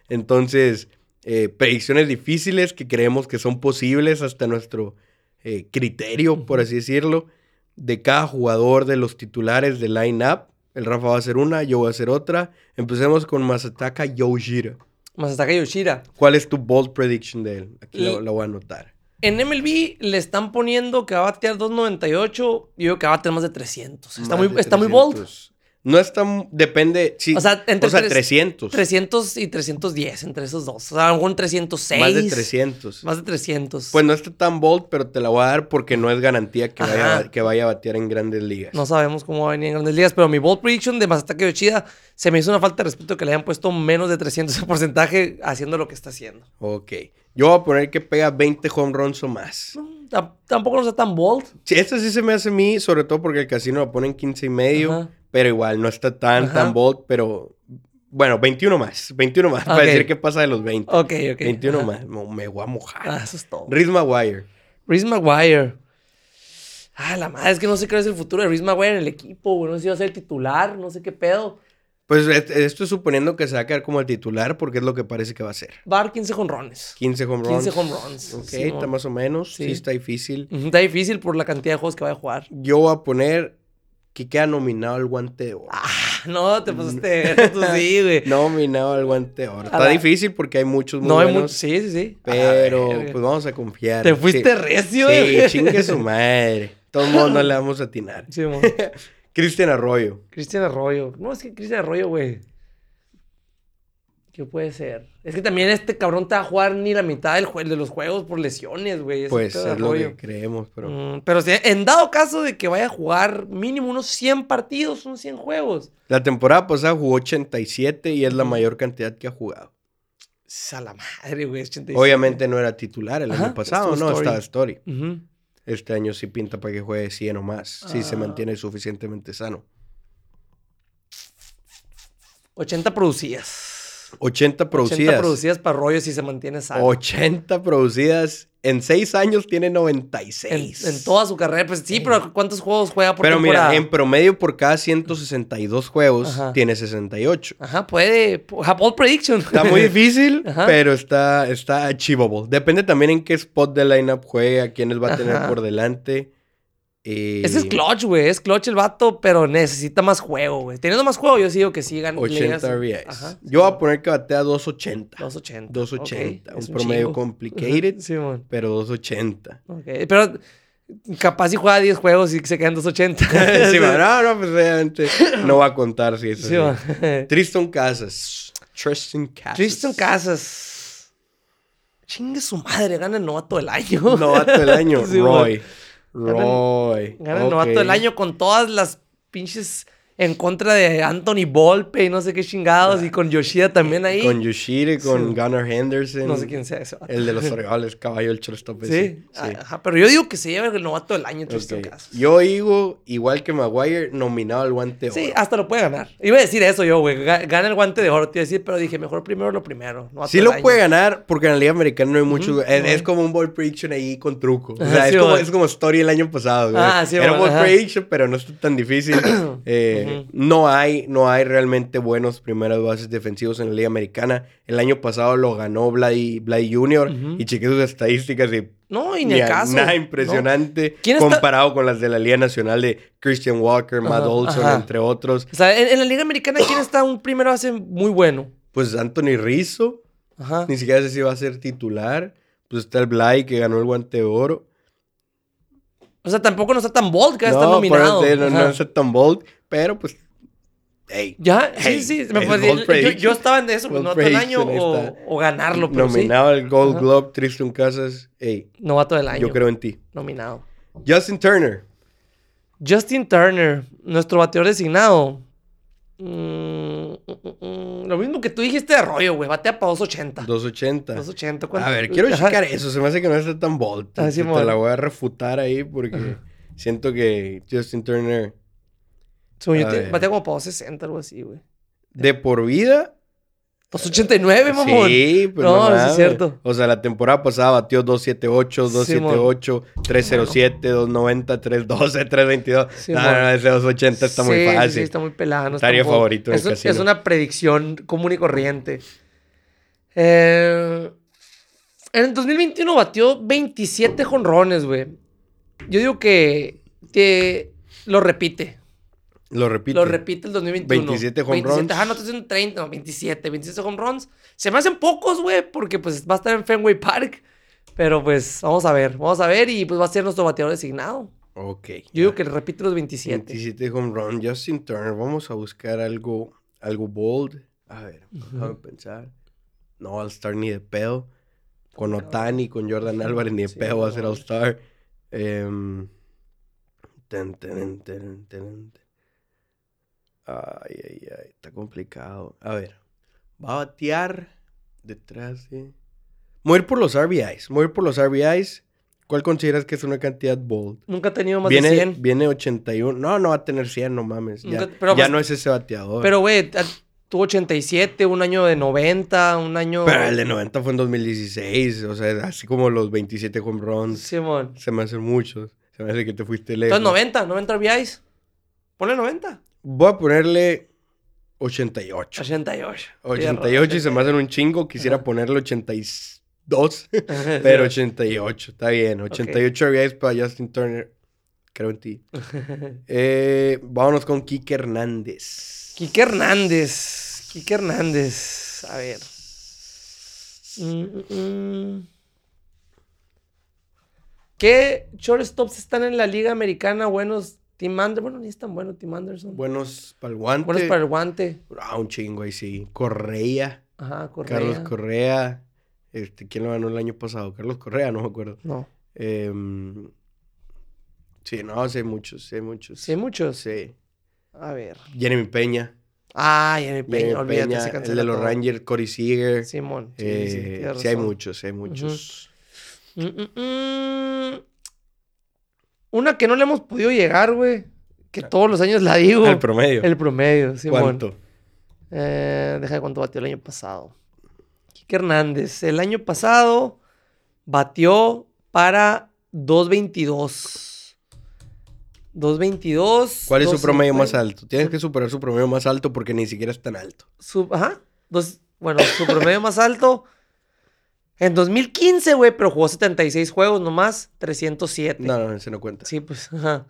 Entonces, eh, predicciones difíciles que creemos que son posibles hasta nuestro eh, criterio, por así decirlo, de cada jugador de los titulares del line-up. El Rafa va a hacer una, yo voy a hacer otra. Empecemos con Masataka Yoshida. Masataka Yoshida. ¿Cuál es tu bold prediction de él? Aquí Y- lo, lo voy a anotar. En MLB le están poniendo que va a batear 2.98. Yo digo que va a batear más de 300. Está, Más muy, de está muy bold. 300. No está, mu- depende, sí. O sea, entre tres- 300. 300 y 310 entre esos dos. O sea, a lo mejor un 306. Más de 300. Más de 300. Pues no está tan bold, pero te la voy a dar porque no es garantía que vaya, Ajá. que vaya a batear en grandes ligas. No sabemos cómo va a venir en grandes ligas, pero mi bold prediction de Masataka Yoshida se me hizo una falta de respeto que le hayan puesto menos de 300 de porcentaje haciendo lo que está haciendo. Ok. Yo voy a poner que pega 20 home runs o más. Tam- Tampoco no está tan bold. Sí, esto sí se me hace a mí, sobre todo porque el casino lo pone en 15 y medio. Ajá. Pero igual, no está tan, Ajá. tan bold, pero... Bueno, 21 más. 21 más. Ok. Para decir que pasa de los 20. Ok, ok. 21 Ajá. más. Me, me voy a mojar. Ah, eso es todo. Riz Maguire. Reese Maguire. Ah, la madre, es que no sé qué es el futuro de Reese Maguire en el equipo, güey. No sé si va a ser titular, no sé qué pedo. Pues et- esto es suponiendo que se va a quedar como el titular porque es lo que parece que va a ser. Va a dar 15 jonrones. 15 home runs. 15 home runs. Ok, Sí, está más o menos. Sí. Sí. está difícil. Está difícil por la cantidad de juegos que va a jugar. Yo voy a poner que queda nominado al guante de oro. Ah, no, te pasaste. Tú sí, güey. Nominado al guante de oro. Está la- difícil porque hay muchos muy No hay buenos, mucho. Sí, sí, sí. Pero ver, pues vamos a confiar. Te fuiste Sí. recio, Sí, chingue su madre. Todo el mundo le vamos a atinar. Sí. Cristian Arroyo. Cristian Arroyo. No, es que Cristian Arroyo, güey. ¿Qué puede ser? Es que también este cabrón te va a jugar ni la mitad del de los juegos por lesiones, güey. Pues es lo Arroyo. que creemos, pero... Mm, pero si en dado caso de que vaya a jugar mínimo unos 100 partidos, son 100 juegos. La temporada pasada jugó 87 y es la mayor cantidad que ha jugado. Es A la madre, güey. 87. Obviamente no era titular el Ajá, año pasado, no, Story. estaba Story. Este año sí pinta para que juegue 100 o más, si se Ah. mantiene suficientemente sano. 80 producidas. 80 producidas. 80 producidas para Arroyo si se mantiene sano. 80 producidas. En 6 años tiene En, 96. en toda su carrera. Pues sí, pero ¿cuántos juegos juega por Pero temporada? mira, en promedio por cada 162 juegos Ajá. tiene 68. Ajá, puede. Bold prediction. Está muy difícil, Ajá. pero está, está achievable. Depende también en qué spot del lineup juegue, a quiénes va a tener Ajá. por delante. Eh, Ese es clutch, güey. Es clutch el vato, pero necesita más juego, güey. Teniendo más juego, yo sí digo que sí gana. 80 RBIs. Yo voy a poner que batea 280. 280. 280. Ok, un promedio chingo. complicated, Sí, mon. pero 280. Ok, Pero capaz si juega 10 juegos y se quedan 280. sí, man, no, no, pues obviamente no va a contar si es Sí, así. man. Tristan Casas. Tristan Casas. Tristan Casas. Chingue su madre, gana el novato del año. Novato del año, Sí, Roy. Gana- Roy. Gana el Ok. novato del año con todas las pinches en contra de Anthony Volpe y no sé qué chingados. Y con Yoshida también ahí. Con Yoshida, con Sí. Gunnar Henderson. no sé quién sea ese vato. El de los Orioles, caballo el shortstop. Sí. ese. Ajá, pero yo digo que se lleva el novato del año Tristan Ok. Casas. Yo digo, igual que Maguire, nominado al guante de Sí, oro. hasta lo puede ganar. Iba a decir eso yo, güey. Ga- Gana el guante de oro, te iba a decir, pero dije, mejor primero lo primero. Sí lo año. puede ganar porque en la Liga Americana no hay mucho. Es, es como un ball prediction ahí con truco. O sea, es, sí, como, es como Story el año pasado. güey. Ah, sí, Era bueno, ball prediction, pero no está tan difícil. Eh, No hay no hay realmente buenos primeras bases defensivos en la Liga Americana. El año pasado lo ganó Vladi Jr. Y chequé sus estadísticas y No, y ni el caso. nada ¿no? impresionante ¿Quién está- comparado con las de la Liga Nacional de Christian Walker, Matt Olson, entre otros. O sea, en, en la Liga Americana, ¿quién está un primero base muy bueno? Pues Anthony Rizzo, Ajá. ni siquiera sé si va a ser titular. Pues está el Bly que ganó el guante de oro. O sea, tampoco no está tan bold que No, por nominado. eso, no, no Ajá. es tan bold, pero pues, hey, Ya, Hey, sí, sí. Me bold yo, yo estaba en eso, pues, novato del año o, o ganarlo, pero sí. nominado al Gold Ajá. Globe, Tristan Casas, hey, Novato del año. yo creo en ti. Nominado. Justin Turner, Justin Turner, nuestro bateador designado. Mm, mm, mm, lo mismo que tú dijiste de Arroyo, güey. Batea para 280. 280. 280. ¿cuánto? A ver, quiero Ajá. checar eso. Se me hace que no está tan bold. Ah, Te- la voy a refutar ahí porque siento que Justin Turner, Según yo, batea como para 260, algo así, güey. de por vida, 289, mamón. Sí, pues No, no, es mames. cierto. O sea, la temporada pasada batió 278, 278, 307, 290, 312, 322. Sí, no, mon. no, ese 280 está muy Sí, fácil. Sí, está muy pelada. no está Estaría favorito en el es, un- casino. es una predicción común y corriente. Eh, en el 2021 batió 27 jonrones, güey. Yo digo que, que lo repite. Lo repito. Lo repite el 2021. 27 home 27, runs. Ah, no, estoy diciendo 30, no, 27. 27 home runs. Se me hacen pocos, güey, porque pues va a estar en Fenway Park. Pero pues vamos a ver, vamos a ver y pues va a ser nuestro bateador designado. Ok. Yo digo que repite los 27. 27 home run, Justin Turner. Vamos a buscar algo, algo bold. A ver, déjame pensar. No, All-Star ni de pedo. Con Otani, con Jordan Álvarez, ni de Sí, pedo va a ser. All-Star. Ten, ten, ten, ten. Ay, ay, ay, está complicado. A ver, va a batear detrás de... Mover por los RBIs, mover por los RBIs. ¿Cuál consideras que es una cantidad bold? Nunca ha tenido más Viene, de 100. viene 81. No, no va a tener 100, no mames. Ya, Nunca- pero ya pues- no es ese bateador. Pero, güey, tuvo 87, un año de 90, un año... Pero el de 90 fue en 2016. O sea, así como los 27 home runs. Simón. Se me hacen muchos. Se me hace que te fuiste lejos. Entonces, 90, 90 RBIs. Ponle 90. Voy a ponerle 88. 88. 88 y se me hacen un chingo. Quisiera ponerle 82. pero 88. Está bien. 88 RBIs para Justin Turner. Creo en ti. Eh, vámonos con Kike Hernández. Quique Hernández. Quique Hernández. A ver. Mm, mm, mm. ¿Qué shortstops están en la liga americana buenos? Tim Anderson. Bueno, ni es tan bueno Tim Anderson. Buenos para el guante. Buenos para el guante. Ah, un chingo ahí sí. Correa. Ajá, Correa. Carlos Correa. Este, ¿Quién lo ganó el año pasado? Carlos Correa, no me acuerdo. No. Em, sí, no, sé muchos, sé muchos. Sí, hay muchos. Sí. A ver. Jeremy Peña. Ah, Jeremy Peña. Jeremy olvídate, Peña, se el de los todo. Rangers, Corey Seager. Simón. Sí, Eh, sí, sí, tienes hay razón. muchos, hay muchos. Mm, mm, mm. Una que no le hemos podido llegar, güey. Que todos los años la digo. Al promedio. El promedio, Simón. ¿Cuánto? Eh, deja de cuánto batió el año pasado. Quique Hernández. El año pasado batió para 2.22. 2.22. ¿Cuál es su promedio más 2.50. alto? Tienes que superar su promedio más alto porque ni siquiera es tan alto. Su- ajá. Dos- bueno, su promedio más alto. En 2015, güey, pero jugó 76 juegos nomás. 307. No, no, ese no cuenta. Sí, pues, ajá.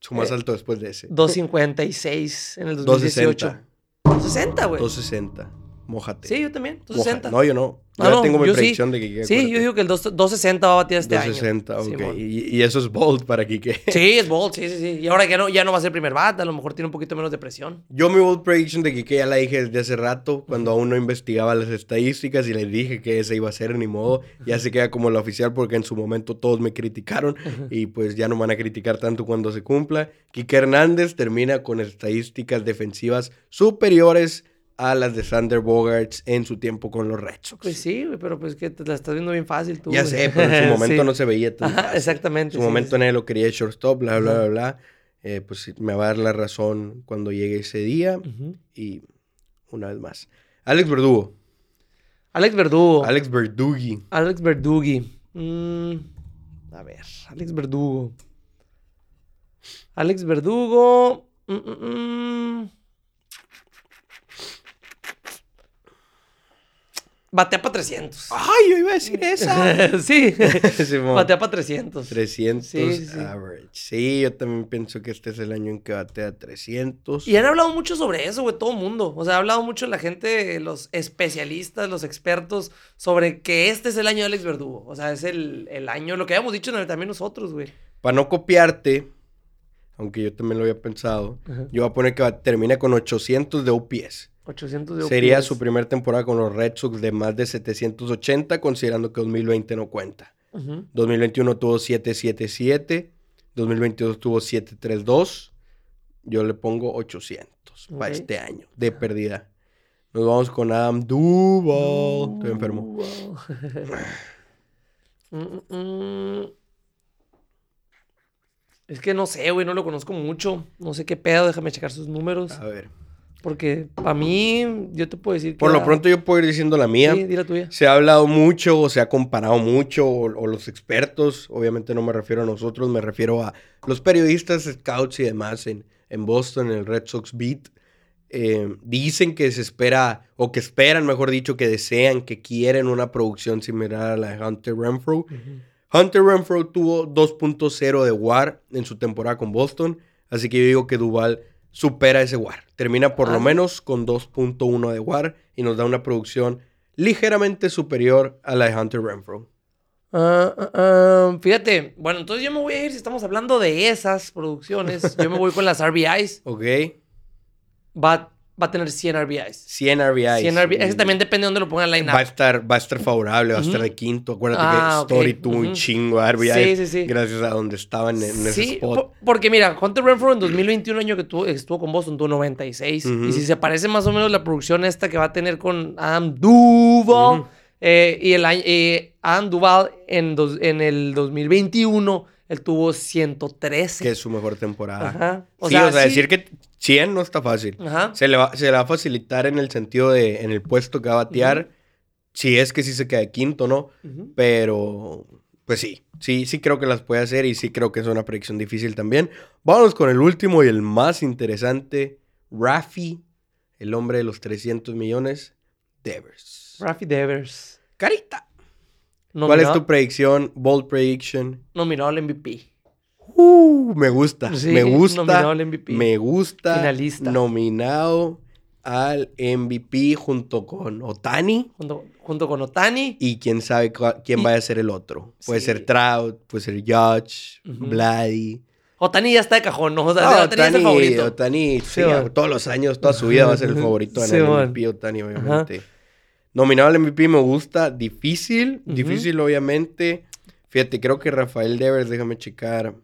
Su más Eh, alto después de ese. 256 en el 2018. 260. 260, güey. 260. Mójate. Sí, yo también. Moja- 260. No, yo no. Yo ya no, tengo mi yo sí. predicción de que Kike, Sí, yo digo que el dos- 260 va a batir este 260, año. ok. Simón. Y, y eso es bold para Kike. Sí, es bold, sí, sí, sí. Y ahora ya no, ya no va a ser primer bat, a lo mejor tiene un poquito menos de presión. Yo mi bold prediction de Kike ya la dije desde hace rato, cuando aún no investigaba las estadísticas y les dije que esa iba a ser, ni modo. Ya se queda como la oficial porque en su momento todos me criticaron y pues ya no van a criticar tanto cuando se cumpla. Kike Hernández termina con estadísticas defensivas superiores a las de Sander Bogarts en su tiempo con los Red Sox. Pues sí, güey, pero pues que te la estás viendo bien fácil tú. ya güey. sé, pero en su momento Sí. no se veía tan Ajá, fácil. exactamente. En su sí, momento sí. nadie lo quería shortstop, bla, bla, bla, bla. Eh, pues me va a dar la razón cuando llegue ese día. Y una vez más. Alex Verdugo. Alex Verdugo. Alex Verdugi. Alex Verdugi. Mm, a ver, Alex Verdugo. Alex Verdugo. mm, mm, Batea para 300. ¡Ay, yo iba a decir esa! sí. Batea para 300. 300 Sí, sí, sí. average. Sí, yo también pienso que este es el año en que batea 300. Y han hablado mucho sobre eso, güey, todo el mundo. O sea, ha hablado mucho la gente, los especialistas, los expertos, sobre que este es el año de Alex Verdugo. O sea, es el, el año, lo que habíamos dicho también nosotros, güey. Para no copiarte, aunque yo también lo había pensado, Ajá. yo voy a poner que termina con 800 de OPS. 800 de Sería su primera temporada con los Red Sox de más de 780, considerando que 2020 no cuenta. Ujú. 2021 tuvo 777. 2022 tuvo 732. Yo le pongo 800 para Ok. este año de pérdida. Nos vamos con Adam Duval. Estoy enfermo. Mm, mm, mm. Es que no sé, güey, no lo conozco mucho. No sé qué pedo, déjame checar sus números. A ver. Porque para mí, yo te puedo decir que. Por lo la- pronto yo puedo ir diciendo la mía. Sí, di la tuya. Se ha hablado mucho o se ha comparado mucho o, o los expertos, obviamente no me refiero a nosotros, me refiero a los periodistas, scouts y demás en, en Boston, en el Red Sox Beat. eh, dicen que se espera, o que esperan, mejor dicho, que desean, que quieren una producción similar a la de Hunter Renfro. Hunter Renfro tuvo 2.0 de WAR en su temporada con Boston, así que yo digo que Duval supera ese WAR. Termina por Ah, lo sí. menos con 2.1 de WAR y nos da una producción ligeramente superior a la de Hunter Renfro. Ah, ah, ah, fíjate, bueno, entonces yo me voy a ir, si estamos hablando de esas producciones, yo me voy con las RBIs. ¿Ok? Va, va a tener 100 RBIs. 100 RBIs. 100 RBIs. Es que también depende de dónde lo pongan en line Va a estar, va a estar favorable, va a estar de quinto. Acuérdate Ah, que Story ok, tuvo un chingo de RBIs. Sí, sí, sí. Gracias a donde estaban en, en ese spot. po- porque mira, Hunter Renfro en 2021, año que tuvo, estuvo con Boston, tuvo 96. Ujú. Y si se parece más o menos la producción esta que va a tener con Adam Duval. Eh, y el año, eh, Adam Duval en, dos- en el 2021, él tuvo 113. Que es su mejor temporada. Ajá. O sí, sea, o sea, sí. decir que 100 no está fácil. Ajá. Se le, va, se le va a facilitar en el sentido de en el puesto que va a batear. Si es que sí se queda de quinto, ¿no? Pero, pues sí, sí, sí creo que las puede hacer y sí creo que es una predicción difícil también. Vámonos con el último y el más interesante. Rafi, el hombre de los 300 millones, Devers. Rafi Devers. Carita. ¿Cuál es tu predicción? Bold prediction. nominado al MVP. Uh, me gusta, Sí, me gusta. nominado al MVP. Me gusta. Finalista. Nominado al MVP junto con Otani. Junto, junto con Otani. Y quién sabe quién Y- vaya a ser el otro. Puede Sí. ser Trout, puede ser Judge. Vladdy. Otani ya está de cajón, ¿no? O sea, Otani, es el favorito. Otani, Sí, todos los años, toda su vida va a ser el favorito Sí, ganar el. MVP, Otani, obviamente. Nominado al MVP me gusta, difícil, difícil obviamente. Fíjate, creo que Rafael Devers, déjame checar.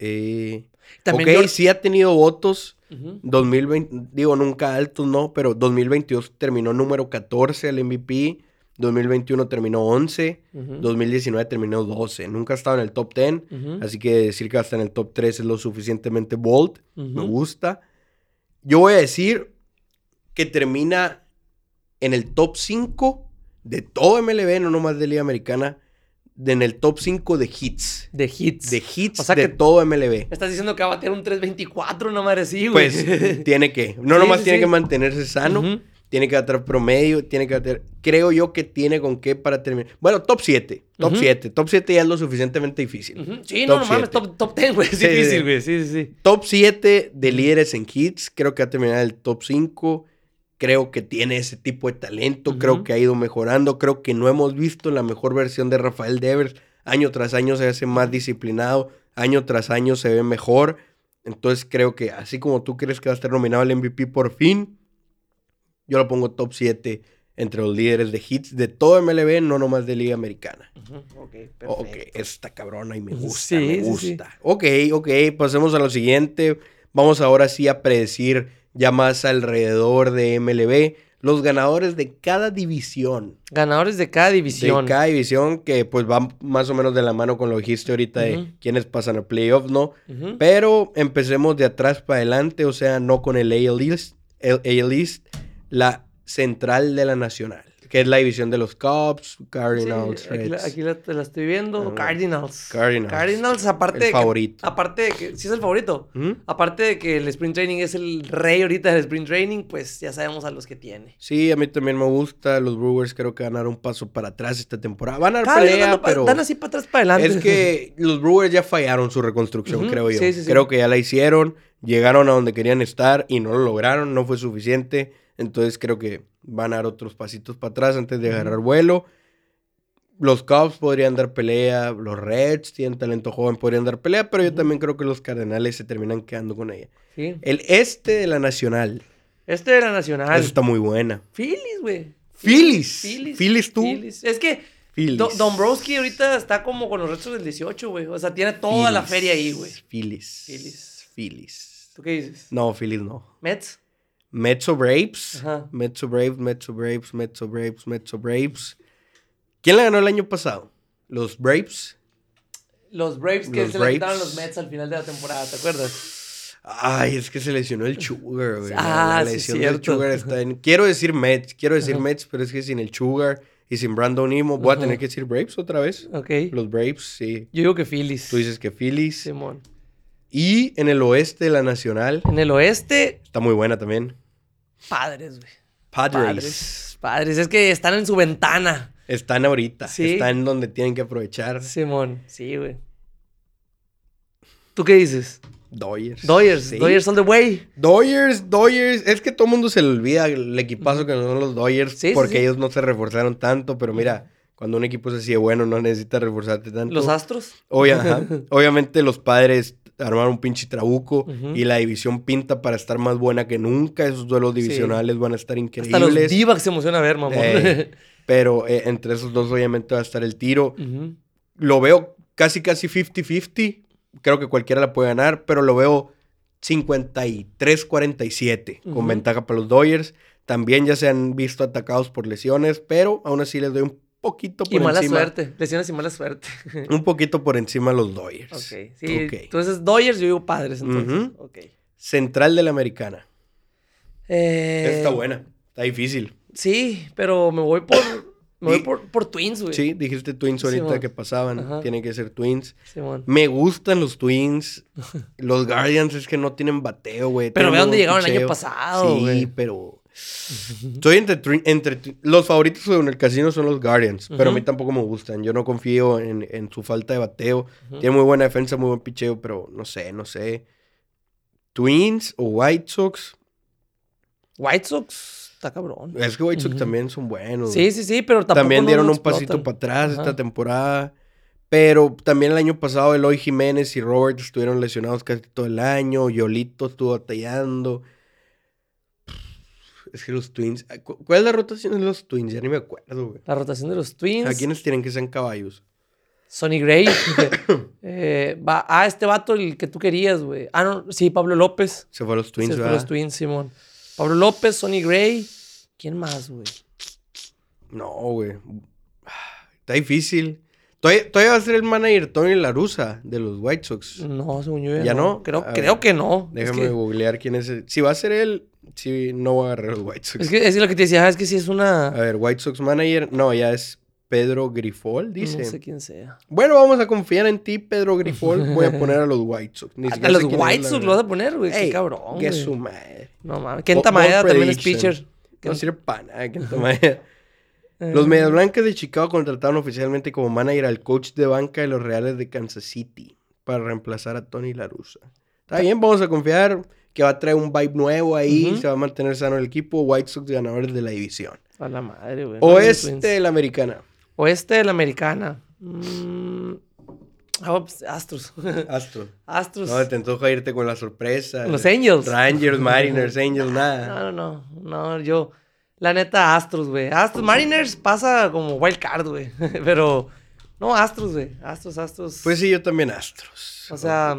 Eh, También ok, yo- sí ha tenido votos. Ujú. 2020, digo, nunca altos, no, pero 2022 terminó número 14 al MVP. 2021 terminó 11. Ujú. 2019 terminó 12. Nunca ha estado en el top 10. Ujú. Así que decir que hasta en el top 3 es lo suficientemente bold. Me gusta. Yo voy a decir que termina en el top 5 de todo MLB, no nomás de Liga Americana, en el top 5 de hits. De hits. De hits O sea de que- todo MLB. Me estás diciendo que va a batear un 324, una madre así, güey. Pues tiene que. No Sí, nomás sí, tiene sí. que mantenerse sano. Tiene que bater promedio, tiene que bater... Creo yo que tiene con qué para terminar. Bueno, top 7. Top. 7. Top 7 ya es lo suficientemente difícil. Sí, Top no, no mames, top, top 10, güey. Es Sí, sí, difícil, sí. güey. Sí, sí, sí. Top 7 de líderes en hits. Creo que va a terminar el top 5. Creo que tiene ese tipo de talento. Creo que ha ido mejorando. Creo que no hemos visto la mejor versión de Rafael Devers. Año tras año se hace más disciplinado. Año tras año se ve mejor. Entonces creo que así como tú crees que va a estar nominado al MVP por fin, yo lo pongo top 7 entre los líderes de hits de todo MLB, no nomás de Liga Americana. Ujú. Ok, Ok, perfecto. esta cabrona y me gusta, Sí, me sí, sí. gusta. Ok, ok, pasemos a lo siguiente. Vamos ahora sí a predecir ya más alrededor de MLB los ganadores de cada división. Ganadores de cada división. De cada división que pues va más o menos de la mano con lo que dijiste ahorita de quiénes pasan a playoffs, ¿no? Pero empecemos de atrás para adelante, o sea, no con el AL East, el AL East, la central de la nacional, que es la división de los Cubs, Cardinals, Sí, aquí la, aquí la- estoy viendo. Ah, Cardinals. Cardinals. Cardinals, aparte El de que- favorito. aparte de que. Sí, es el favorito. ¿Mm? Aparte de que el sprint training es el rey ahorita del sprint training, pues ya sabemos a los que tiene. Sí, a mí también me gusta. Los Brewers creo que van a dar un paso para atrás esta temporada. Van a dar Cada pelea, dando pero dan así para atrás, para adelante. es que los Brewers ya fallaron su reconstrucción, creo yo. sí, sí. Creo que ya la hicieron, llegaron a donde querían estar y no lo lograron, no fue suficiente. Entonces creo que van a dar otros pasitos para atrás antes de agarrar vuelo. Los Cubs podrían dar pelea, los Reds tienen talento joven, podrían dar pelea, pero yo también creo que los Cardenales se terminan quedando con ella. Sí. El este de la Nacional, Este era nacional. esa está muy buena. Phillies, güey. Phillies. Phillies. Phillies tú. Phillies. Es que Phillies. Do- Dombrowski ahorita está como con los restos del 18, güey. O sea, tiene toda la feria ahí, güey. Phillies. Phillies. Phillies. ¿Tú qué dices? No, Phillies no. Mets. Mets o Braves. Ajá. Mets o Braves, Mets o Braves, Mets o Braves, Mets o Braves. ¿Quién la ganó el año pasado? ¿Los Braves? Los Braves que Los se Braves. le quitaron los Mets al final de la temporada, ¿te acuerdas? Ay, es que se lesionó el Sugar, güey. Ah, la sí, del. Sugar está en... Quiero decir Mets, quiero decir Ajá. Mets, pero es que sin el Sugar y sin Brandon Emo, voy a tener que decir Braves otra vez. Ok. Los Braves, sí. Yo digo que Phillies. Tú dices que Phillies. Simón. Y en el oeste de la Nacional, En el oeste, está muy buena también. Padres, güey. Padres. Padres. Padres. Es que están en su ventana. Están ahorita. Sí. Están donde tienen que aprovechar. Simón. Sí, güey. ¿Tú qué dices? Dodgers. Dodgers. Sí. Dodgers all the way. Dodgers, Dodgers. Es que todo el mundo se le olvida el equipazo que son los Dodgers Sí, porque ellos no se reforzaron tanto. Pero mira, cuando un equipo es así de bueno, no necesita reforzarte tanto. Los Astros. Obvia- ajá. Obviamente los padres armaron un pinche trabuco Ujú. y la división pinta para estar más buena que nunca. Esos duelos divisionales van a estar increíbles. Hasta los D-backs se emociona ver, mamón. Eh, pero eh, entre esos dos obviamente va a estar el tiro. Lo veo casi casi 50-50. Creo que cualquiera la puede ganar, pero lo veo 53-47 con Ujú. ventaja para los Dodgers. También ya se han visto atacados por lesiones, pero aún así les doy un poquito por Y mala encima. suerte. Lesiones y mala suerte. Un poquito por encima los Dodgers. ok. Sí. Entonces, Dodgers, yo digo padres, entonces. Ok. Central de la Americana. Eh, Esta está buena. Está difícil. Sí, pero me voy por. Me voy por, por Twins, güey. Sí, dijiste Twins ahorita que pasaban. Ajá. Tienen que ser Twins. Simón. Me gustan los Twins. Los Guardians es que no tienen bateo, güey. Pero ve dónde llegaron el año pasado, Sí, pero... Estoy entre, entre... Los favoritos en el casino son los Guardians, pero a mí tampoco me gustan. Yo no confío en, en su falta de bateo. Tiene muy buena defensa, muy buen picheo, pero no sé, no sé. Twins o White Sox. White Sox, está cabrón. Es que White Sox también son buenos. Sí, sí, sí, pero tampoco. También dieron un pasito para atrás esta temporada. Pero también el año pasado Eloy Jiménez y Robert estuvieron lesionados casi todo el año. Yolito estuvo batallando. Es que los Twins... ¿cu- ¿Cuál es la rotación de los Twins? Ya ni me acuerdo, güey. La rotación de los Twins. ¿A quiénes tienen que sean caballos? Sonny Gray. eh, va, ah, este vato, el que tú querías, güey. Ah, no, sí, Pablo López. Se fue a los Twins, Se fue ¿verdad? los Twins, Simón. Pablo López, Sonny Gray. ¿Quién más, güey? No, güey. Está difícil. Todavía, todavía va a ser el manager Tony Larusa de los White Sox. No, según yo ¿Ya no? Creo, A creo que no. Es Déjame que, googlear quién es. el- Si va a ser él, sí, no va a agarrar los White Sox. es que es lo que te decía, es que sí es A una... ver, White Sox manager. No, ya es Pedro Grifol, dice. No sé quién sea. Bueno, vamos a confiar en ti, Pedro Grifol. Voy a poner a los White Sox. Ni A siquiera los White Sox lo vas a poner, güey. Qué cabrón, que güey. su madre. No mames. Kenta Maeda también es pitcher. No sirve para nada, Kenta Maeda. Los Medias Blancas de Chicago contrataron oficialmente como manager al coach de banca de los Reales de Kansas City para reemplazar a Tony Larusa. Está bien, vamos a confiar que va a traer un vibe nuevo ahí, Ujú. se va a mantener sano el equipo. White Sox ganadores de la división. A la madre, güey. Oeste de la Americana. Oeste de la Americana. Mm, ah, pues, Astros. Astro. Astros. No, te antoja irte con la sorpresa. Los Angels. Rangers, Mariners, Angels, nada. No, no, no. No, yo. La neta, Astros, güey. Astros. Mariners pasa como wild card, güey. Pero. No, Astros, güey. Astros, Astros. Pues sí, yo también Astros. O sea,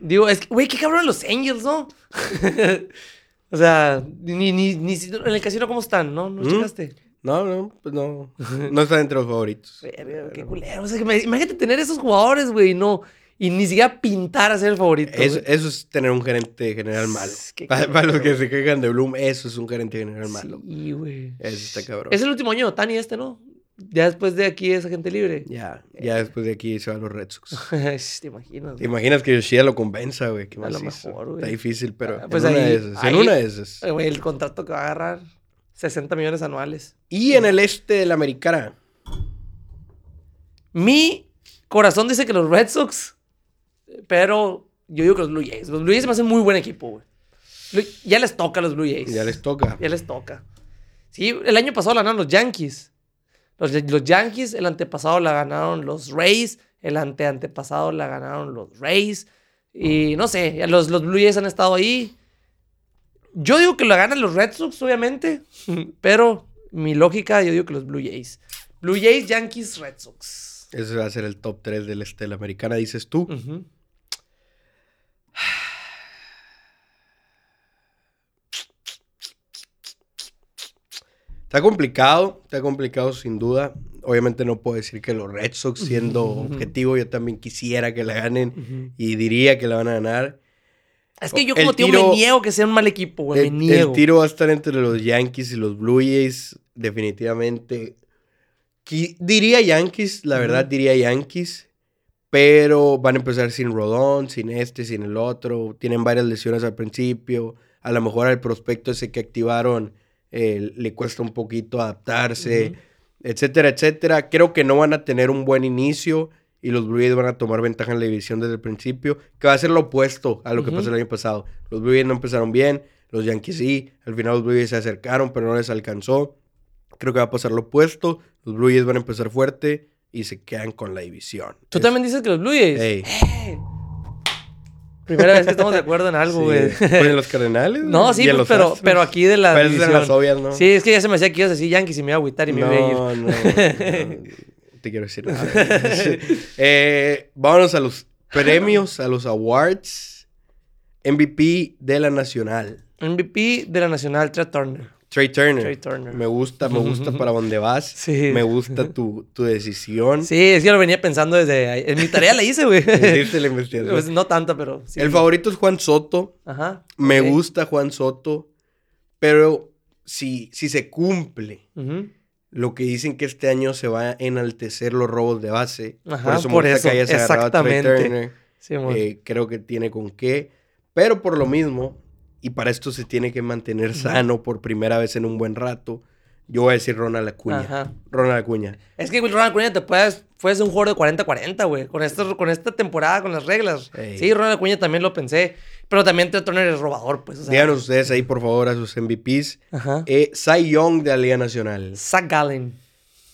digo, es que, güey, qué cabrón los Angels, ¿no? o sea, ni, ni, ni si- en el casino, ¿cómo están? ¿No? ¿No ¿Mm? checaste? No, no, pues no. No está entre los favoritos. Qué culero. O sea, que me- imagínate tener esos jugadores, güey, y no. Y ni siquiera pintar a ser el favorito. Eso, es tener un gerente general malo. Para, los que se quejan de Bloom, eso es un gerente general malo. Sí, güey. Eso está cabrón. Es el último año, Tani, este, ¿no? Ya después de aquí es agente libre. Ya, ya después de aquí se van los Red Sox. ¿Te imaginas? ¿Te imaginas que Yoshida lo convenza, güey? Qué A lo mejor, güey. Está difícil, pero Ah, pues en una ahí- de esas. ahí- En una de esas. Eh, güey, el contrato que va a agarrar 60 millones anuales. Y en el este de la Americana. Mi corazón dice que los Red Sox, pero yo digo que los Blue Jays. Los Blue Jays me hacen muy buen equipo, güey. Ya les toca a los Blue Jays. Ya les toca. Ya les toca. Sí, el año pasado ganaron los Yankees. Los, los Yankees, el antepasado la ganaron los Rays. El anteantepasado la ganaron los Rays. Y no sé, los, los Blue Jays han estado ahí. Yo digo que la ganan los Red Sox, obviamente. Pero mi lógica, yo digo que los Blue Jays. Blue Jays, Yankees, Red Sox. Ese va a ser el top 3 del este de la Americana, dices tú. Está complicado, está complicado sin duda. Obviamente no puedo decir que los Red Sox, siendo objetivo, yo también quisiera que la ganen y diría que la van a ganar. Es que yo El como tío tiro- me niego que sea un mal equipo, güey. Me El, niego. el tiro va a estar entre los Yankees y los Blue Jays, definitivamente. Diría Yankees, la verdad diría Yankees, pero van a empezar sin Rodón, sin este, sin el otro. Tienen varias lesiones al principio. A lo mejor al prospecto ese que activaron eh, le cuesta un poquito adaptarse, Ujú. etcétera, etcétera. Creo que no van a tener un buen inicio y los Blue Jays van a tomar ventaja en la división desde el principio, que va a ser lo opuesto a lo que Ujú. pasó el año pasado. Los Blue Jays no empezaron bien, los Yankees sí, al final los Blue Jays se acercaron, pero no les alcanzó. Creo que va a pasar lo opuesto, los Blue Jays van a empezar fuerte y se quedan con la división. Tú Es- también dices que los Blue Jays. Ey. ¡Eh! Primera vez que estamos de acuerdo en algo, Sí. güey. Pues en los Cardenales. No, sí, pues, pero, Astros. pero aquí de la Pero esas eran las obvias, ¿no? Sí, es que ya se me hacía que ibas a decir Yankees y me iba a agüitar y me iba a ir. No, no, no, te quiero decir nada. Eh, vámonos a los premios, a los awards. MVP de la Nacional. MVP de la Nacional, Trey Turner. Trey Turner. Trey Turner. Me gusta, me gusta para dónde vas. Sí. Me gusta tu, tu decisión. Sí, es que lo venía pensando desde ahí. En mi tarea la hice, güey. Hiciste la investigación. Pues no tanto, pero sí. El favorito es Juan Soto. Ajá. Me gusta Juan Soto. Pero si, si se cumple lo que dicen que este año se va a enaltecer los robos de base. Ajá, por eso me por gusta eso, que hayas agarrado a Trey exactamente. Turner. Sí. Eh, creo que tiene con qué. Pero por lo mismo, y para esto se tiene que mantener sano por primera vez en un buen rato, yo voy a decir Ronald Acuña. Ajá. Ronald Acuña. Es que Ronald Acuña te puedes, ser un jugador de 40-40, güey. Con esta, con esta temporada, con las reglas. Ey. Sí, Ronald Acuña también lo pensé. Pero también Trey Turner es robador, pues. O sea, Díganos ustedes ahí, por favor, a sus MVPs. Ajá. Eh, Cy Young de la Liga Nacional. Zach Gallen.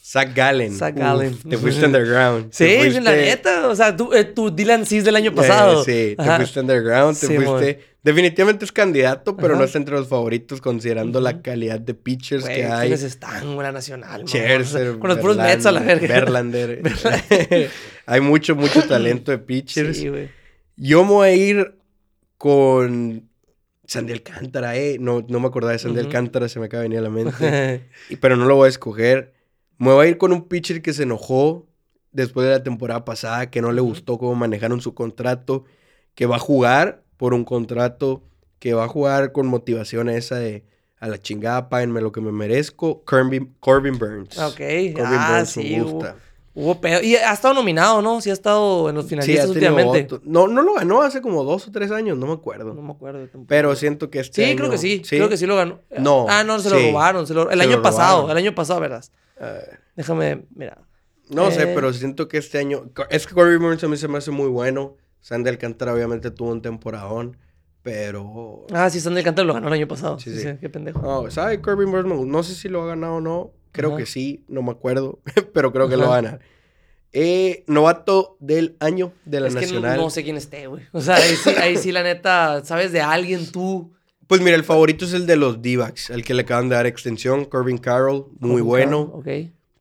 Zach Gallen. Zach Uf, Gallen. te fuiste underground. Sí, Te sí, la fuiste- neta. O sea, tú, eh, tu Dylan Cis del año Eh, pasado. sí, te fuiste underground, te Sí, fuiste... Definitivamente es candidato, pero Ajá. no está entre los favoritos considerando la calidad de pitchers Güey, que hay. ¿quiénes están, la nacional? Scherzer, Con los puros Mets a la verga. Verlander. Hay mucho, mucho talento de pitchers. Sí, güey. Yo me voy a ir con Sandy Alcántara, eh. No, no me acordaba de Sandy. Alcántara, se me acaba de venir a la mente. Y- pero no lo voy a escoger. Me voy a ir con un pitcher que se enojó después de la temporada pasada, que no le gustó cómo manejaron su contrato, que va a jugar por un contrato, que va a jugar con motivación esa de a la chingada, páguenme lo que me merezco. Corbin, Corbin Burns. Ok. Corbin ah, Burns sí. me Hubo, gusta. hubo pedo. Y ha estado nominado, ¿no? Sí ha estado en los Sí, finalistas tenido últimamente. voto. No, no lo ganó hace como dos o tres años, no me acuerdo. No me acuerdo. tampoco. Pero siento que este Sí, creo que año- sí, Creo que sí lo ganó. No, Ah, no, se lo sí. robaron. se lo- El Se año lo pasado. El año pasado, ¿verdad? Ah, Déjame, mira. no sé, Eh. pero siento que este año... Es que Corbin Burns a mí se me hace muy bueno. Sandy Alcántara obviamente tuvo un temporadón, pero... Ah, sí, Sandy Alcántara lo ganó el año pasado. Sí, Sí, sí. sí, qué pendejo. No, ¿sabe? Me- no sé si lo ha ganado o no. Creo Ajá. que sí, no me acuerdo, pero creo que lo va a ganar. Eh, novato del año de la es que no, Nacional. no sé quién esté, güey. O sea, ahí sí, ahí sí, la neta, ¿sabes de alguien tú? Pues mira, el favorito es el de los D-backs, el que le acaban de dar extensión, Corbin Carroll, muy bueno. Ok.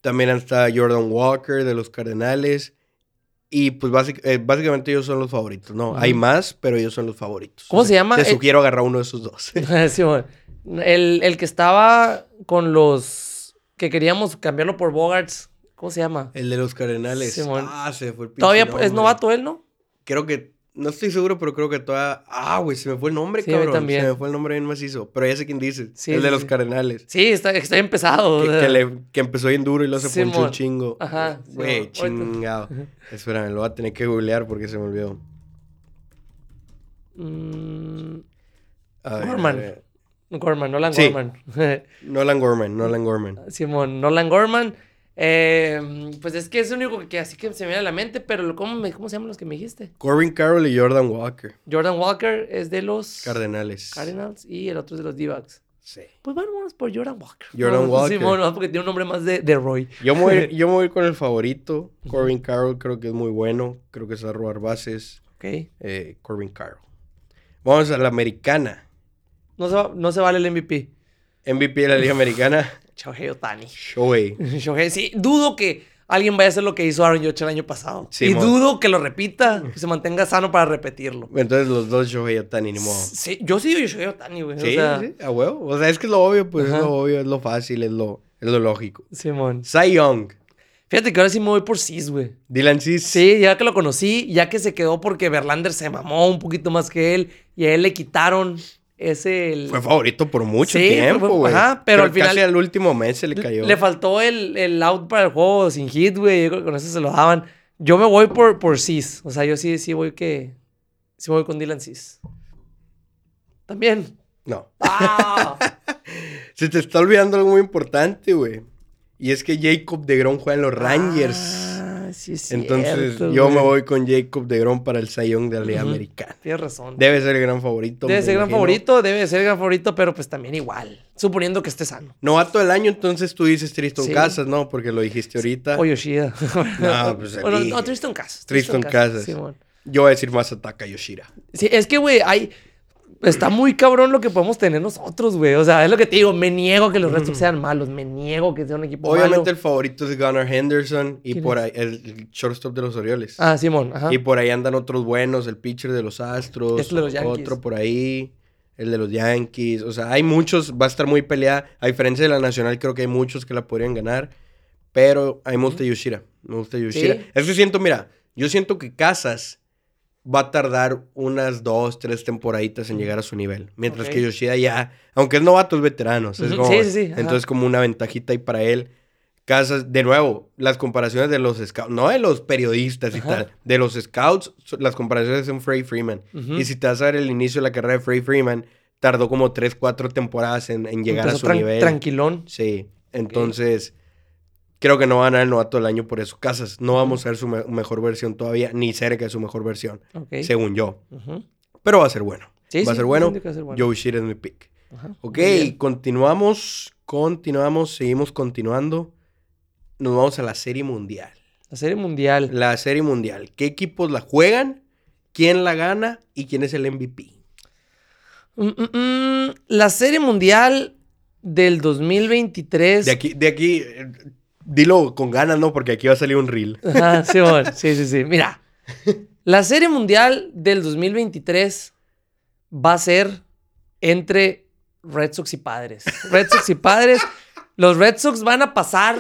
También está Jordan Walker de los Cardenales. Y pues eh, básicamente ellos son los favoritos. No, hay más, pero ellos son los favoritos. ¿Cómo se llama? Te Eh, sugiero agarrar uno de esos dos. Sí, bueno. el, el que estaba con los que queríamos cambiarlo por Bogarts. ¿Cómo se llama? el de los Cardenales. Simón. ah, se fue el Todavía es novato él, ¿no? Creo que, no estoy seguro, pero creo que todavía... Ah, güey, se me fue el nombre, Sí, cabrón. también. Se me fue el nombre bien macizo. Pero ya sé quién dices. Sí, el de los. Cardenales. Sí, está, está empezado. Que, le- que empezó bien duro y luego se ponchó un chingo. Ajá, Güey, chingado. Espérame, lo voy a tener que googlear porque se me olvidó. Mm, A ver, Gorman. a ver. Gorman, Nolan. Gorman. Nolan Gorman, Nolan Gorman. Simón, Nolan Gorman. Eh, pues es que es el único que así que se me viene a la mente, pero ¿cómo, me- ¿cómo se llaman los que me dijiste? Corbin Carroll y Jordan Walker. Jordan Walker es de los Cardenales. Cardinals y el otro es de los D-backs. Sí. Pues vámonos por Jordan Walker. Jordan No, Walker. Simón, no, porque tiene un nombre más de, de Roy. Yo me, voy, a yo me voy a con el favorito. Corbin Carroll creo que es muy bueno. Creo que sabe robar bases. Ok. Eh, Corbin Carroll. Vamos a la americana. No se, va- no se vale el MVP. MVP de la Liga Americana. Shohei Otani. Shohei. Shohei, sí, dudo que alguien vaya a hacer lo que hizo Aaron Judge el año pasado. y Simón. dudo que lo repita, que se mantenga sano para repetirlo. Entonces los dos Shohei Otani, ni modo. Sí, yo sí digo Shohei Otani, güey. Sí, o sea, sí, a huevo. O sea, es que es lo obvio, pues Ajá. es lo obvio, es lo fácil, es lo, es lo lógico. Simón. Cy Young. Fíjate que ahora sí me voy por Cis, güey. Dylan Cis. Sí, ya que lo conocí, ya que se quedó porque Verlander se mamó un poquito más que él y a él le quitaron ese... el- Fue favorito por mucho Sí, tiempo, güey. ajá, pero al final- Casi al último mes se le cayó. Le faltó el, el out para el juego sin hit, güey. Yo creo que con eso se lo daban. Yo me voy por, por Cis. O sea, yo sí, sí voy que... Sí voy con Dylan Cis. También. No. ¡Ah! Se te está olvidando algo muy importante, güey. Y es que Jacob de Grom juega en los Rangers. Ah, sí es Entonces, cierto, yo me voy con Jacob de Grom para el Sayón de la Liga Ujú. Americana. Tienes razón. Debe ser el gran favorito. Debe ser gran imagino. favorito, debe ser gran favorito, pero pues también igual. Suponiendo que esté sano. Novato del año, entonces tú dices Tristan Sí. Casas, ¿no? Porque lo dijiste ahorita. O Yoshida. No, pues, Bueno, no, Tristan Casas. Tristan Casas. Simón. Yo voy a decir más ataca Yoshira. Sí, es que, güey, hay... Está muy cabrón lo que podemos tener nosotros, güey. O sea, es lo que te digo. Me niego que los Red Sox sean malos. Me niego que sea un equipo Obviamente malo. el favorito es Gunnar Henderson y ¿Quién por es? ahí el, el shortstop de los Orioles. Ah, Simón. Ajá. Y por ahí andan otros buenos, el pitcher de los Astros, Este de los Yankees. otro por ahí, el de los Yankees. O sea, hay muchos, va a estar muy peleada. A diferencia de la Nacional, creo que hay muchos que la podrían ganar. Pero a mí me gusta Yoshira. Me gusta Yoshira. Sí. Es que siento, mira, yo siento que Casas va a tardar unas dos, tres temporaditas en llegar a su nivel. Mientras que Yoshida ya, aunque es novato, es veterano. es Ujú, como- sí, sí, sí. Entonces, como una ventajita ahí para él. Casas, de nuevo, las comparaciones de los scouts, no de los periodistas y Ajá. tal, de los scouts, las comparaciones son Frey Freeman. Y si te vas a ver el inicio de la carrera de Frey Freeman, tardó como 3, 4 temporadas en, en llegar a su tran- nivel. Tranquilón. Sí, entonces creo que no va a ganar el novato del año por eso. Casas, no vamos a ver su me- mejor versión todavía, ni cerca de su mejor versión, según yo. Pero va a ser bueno. Sí, va a ser bueno. va a ser bueno. Joe Shira es mi pick. Ajá. Ok, continuamos, continuamos, seguimos continuando. Nos vamos a la Serie Mundial. La Serie Mundial. La Serie Mundial. ¿Qué equipos la juegan? ¿Quién la gana? ¿Y quién es el MVP? Mm, mm, mm, la Serie Mundial del 2023. De aquí, de aquí, eh, dilo con ganas, ¿no? Porque aquí va a salir un reel. Ajá. Sí, sí, sí. Mira, la Serie Mundial del 2023 va a ser entre Red Sox y Padres. Red Sox y Padres. Los Red Sox van a pasar.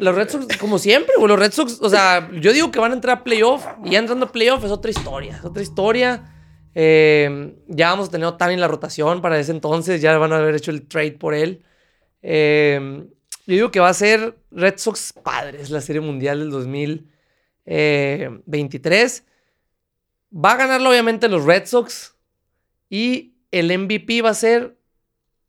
Los Red Sox, como siempre, güey. Los Red Sox, o sea, yo digo que van a entrar a playoff. Y ya entrando a playoff es otra historia. Es otra historia. Eh, ya vamos a tener a Otani en la rotación para ese entonces. Ya van a haber hecho el trade por él. Eh, yo digo que va a ser Red Sox Padres la Serie Mundial del 2023. Va a ganarlo obviamente los Red Sox. Y el MVP va a ser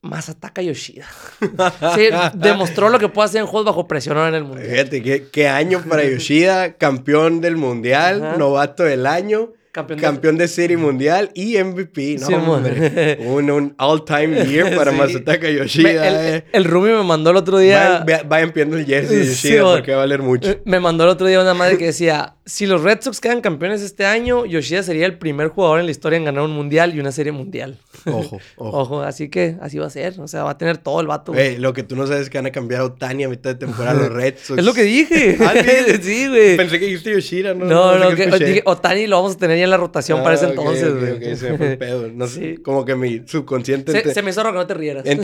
Masataka Yoshida. Sí, demostró lo que puede hacer en juegos bajo presión ahora en el Mundial. Fíjate, ¿qué, qué año para Yoshida, campeón del Mundial, Ajá. novato del año, Campeón campeón, de-. Serie Mundial y MVP. No, Sí, mon. hombre. Un, un all-time year para Sí. Masataka Me- Yoshida. el, eh. el Rumi me mandó el otro día. Vayan, vayan pidiendo el jersey de Yoshida porque va a valer mucho. Eh, Me mandó el otro día una madre que decía, si los Red Sox quedan campeones este año, Yoshida sería el primer jugador en la historia en ganar un mundial y una serie mundial. Ojo, ojo. Ojo, así que así va a ser. O sea, va a tener todo el vato. lo que tú no sabes es que van a cambiar a Otani a mitad de temporada los Red Sox. es lo que dije. Ah, ¿sí? güey. Pensé que dijiste Yoshida, ¿no? No, no, que, dije, Otani lo vamos a tener ya en la rotación para ese Ah, entonces, güey. ok, se me fue el pedo. No sé, Sí. como que mi subconsciente... Se, ente- se me hizo raro que no te rieras. Es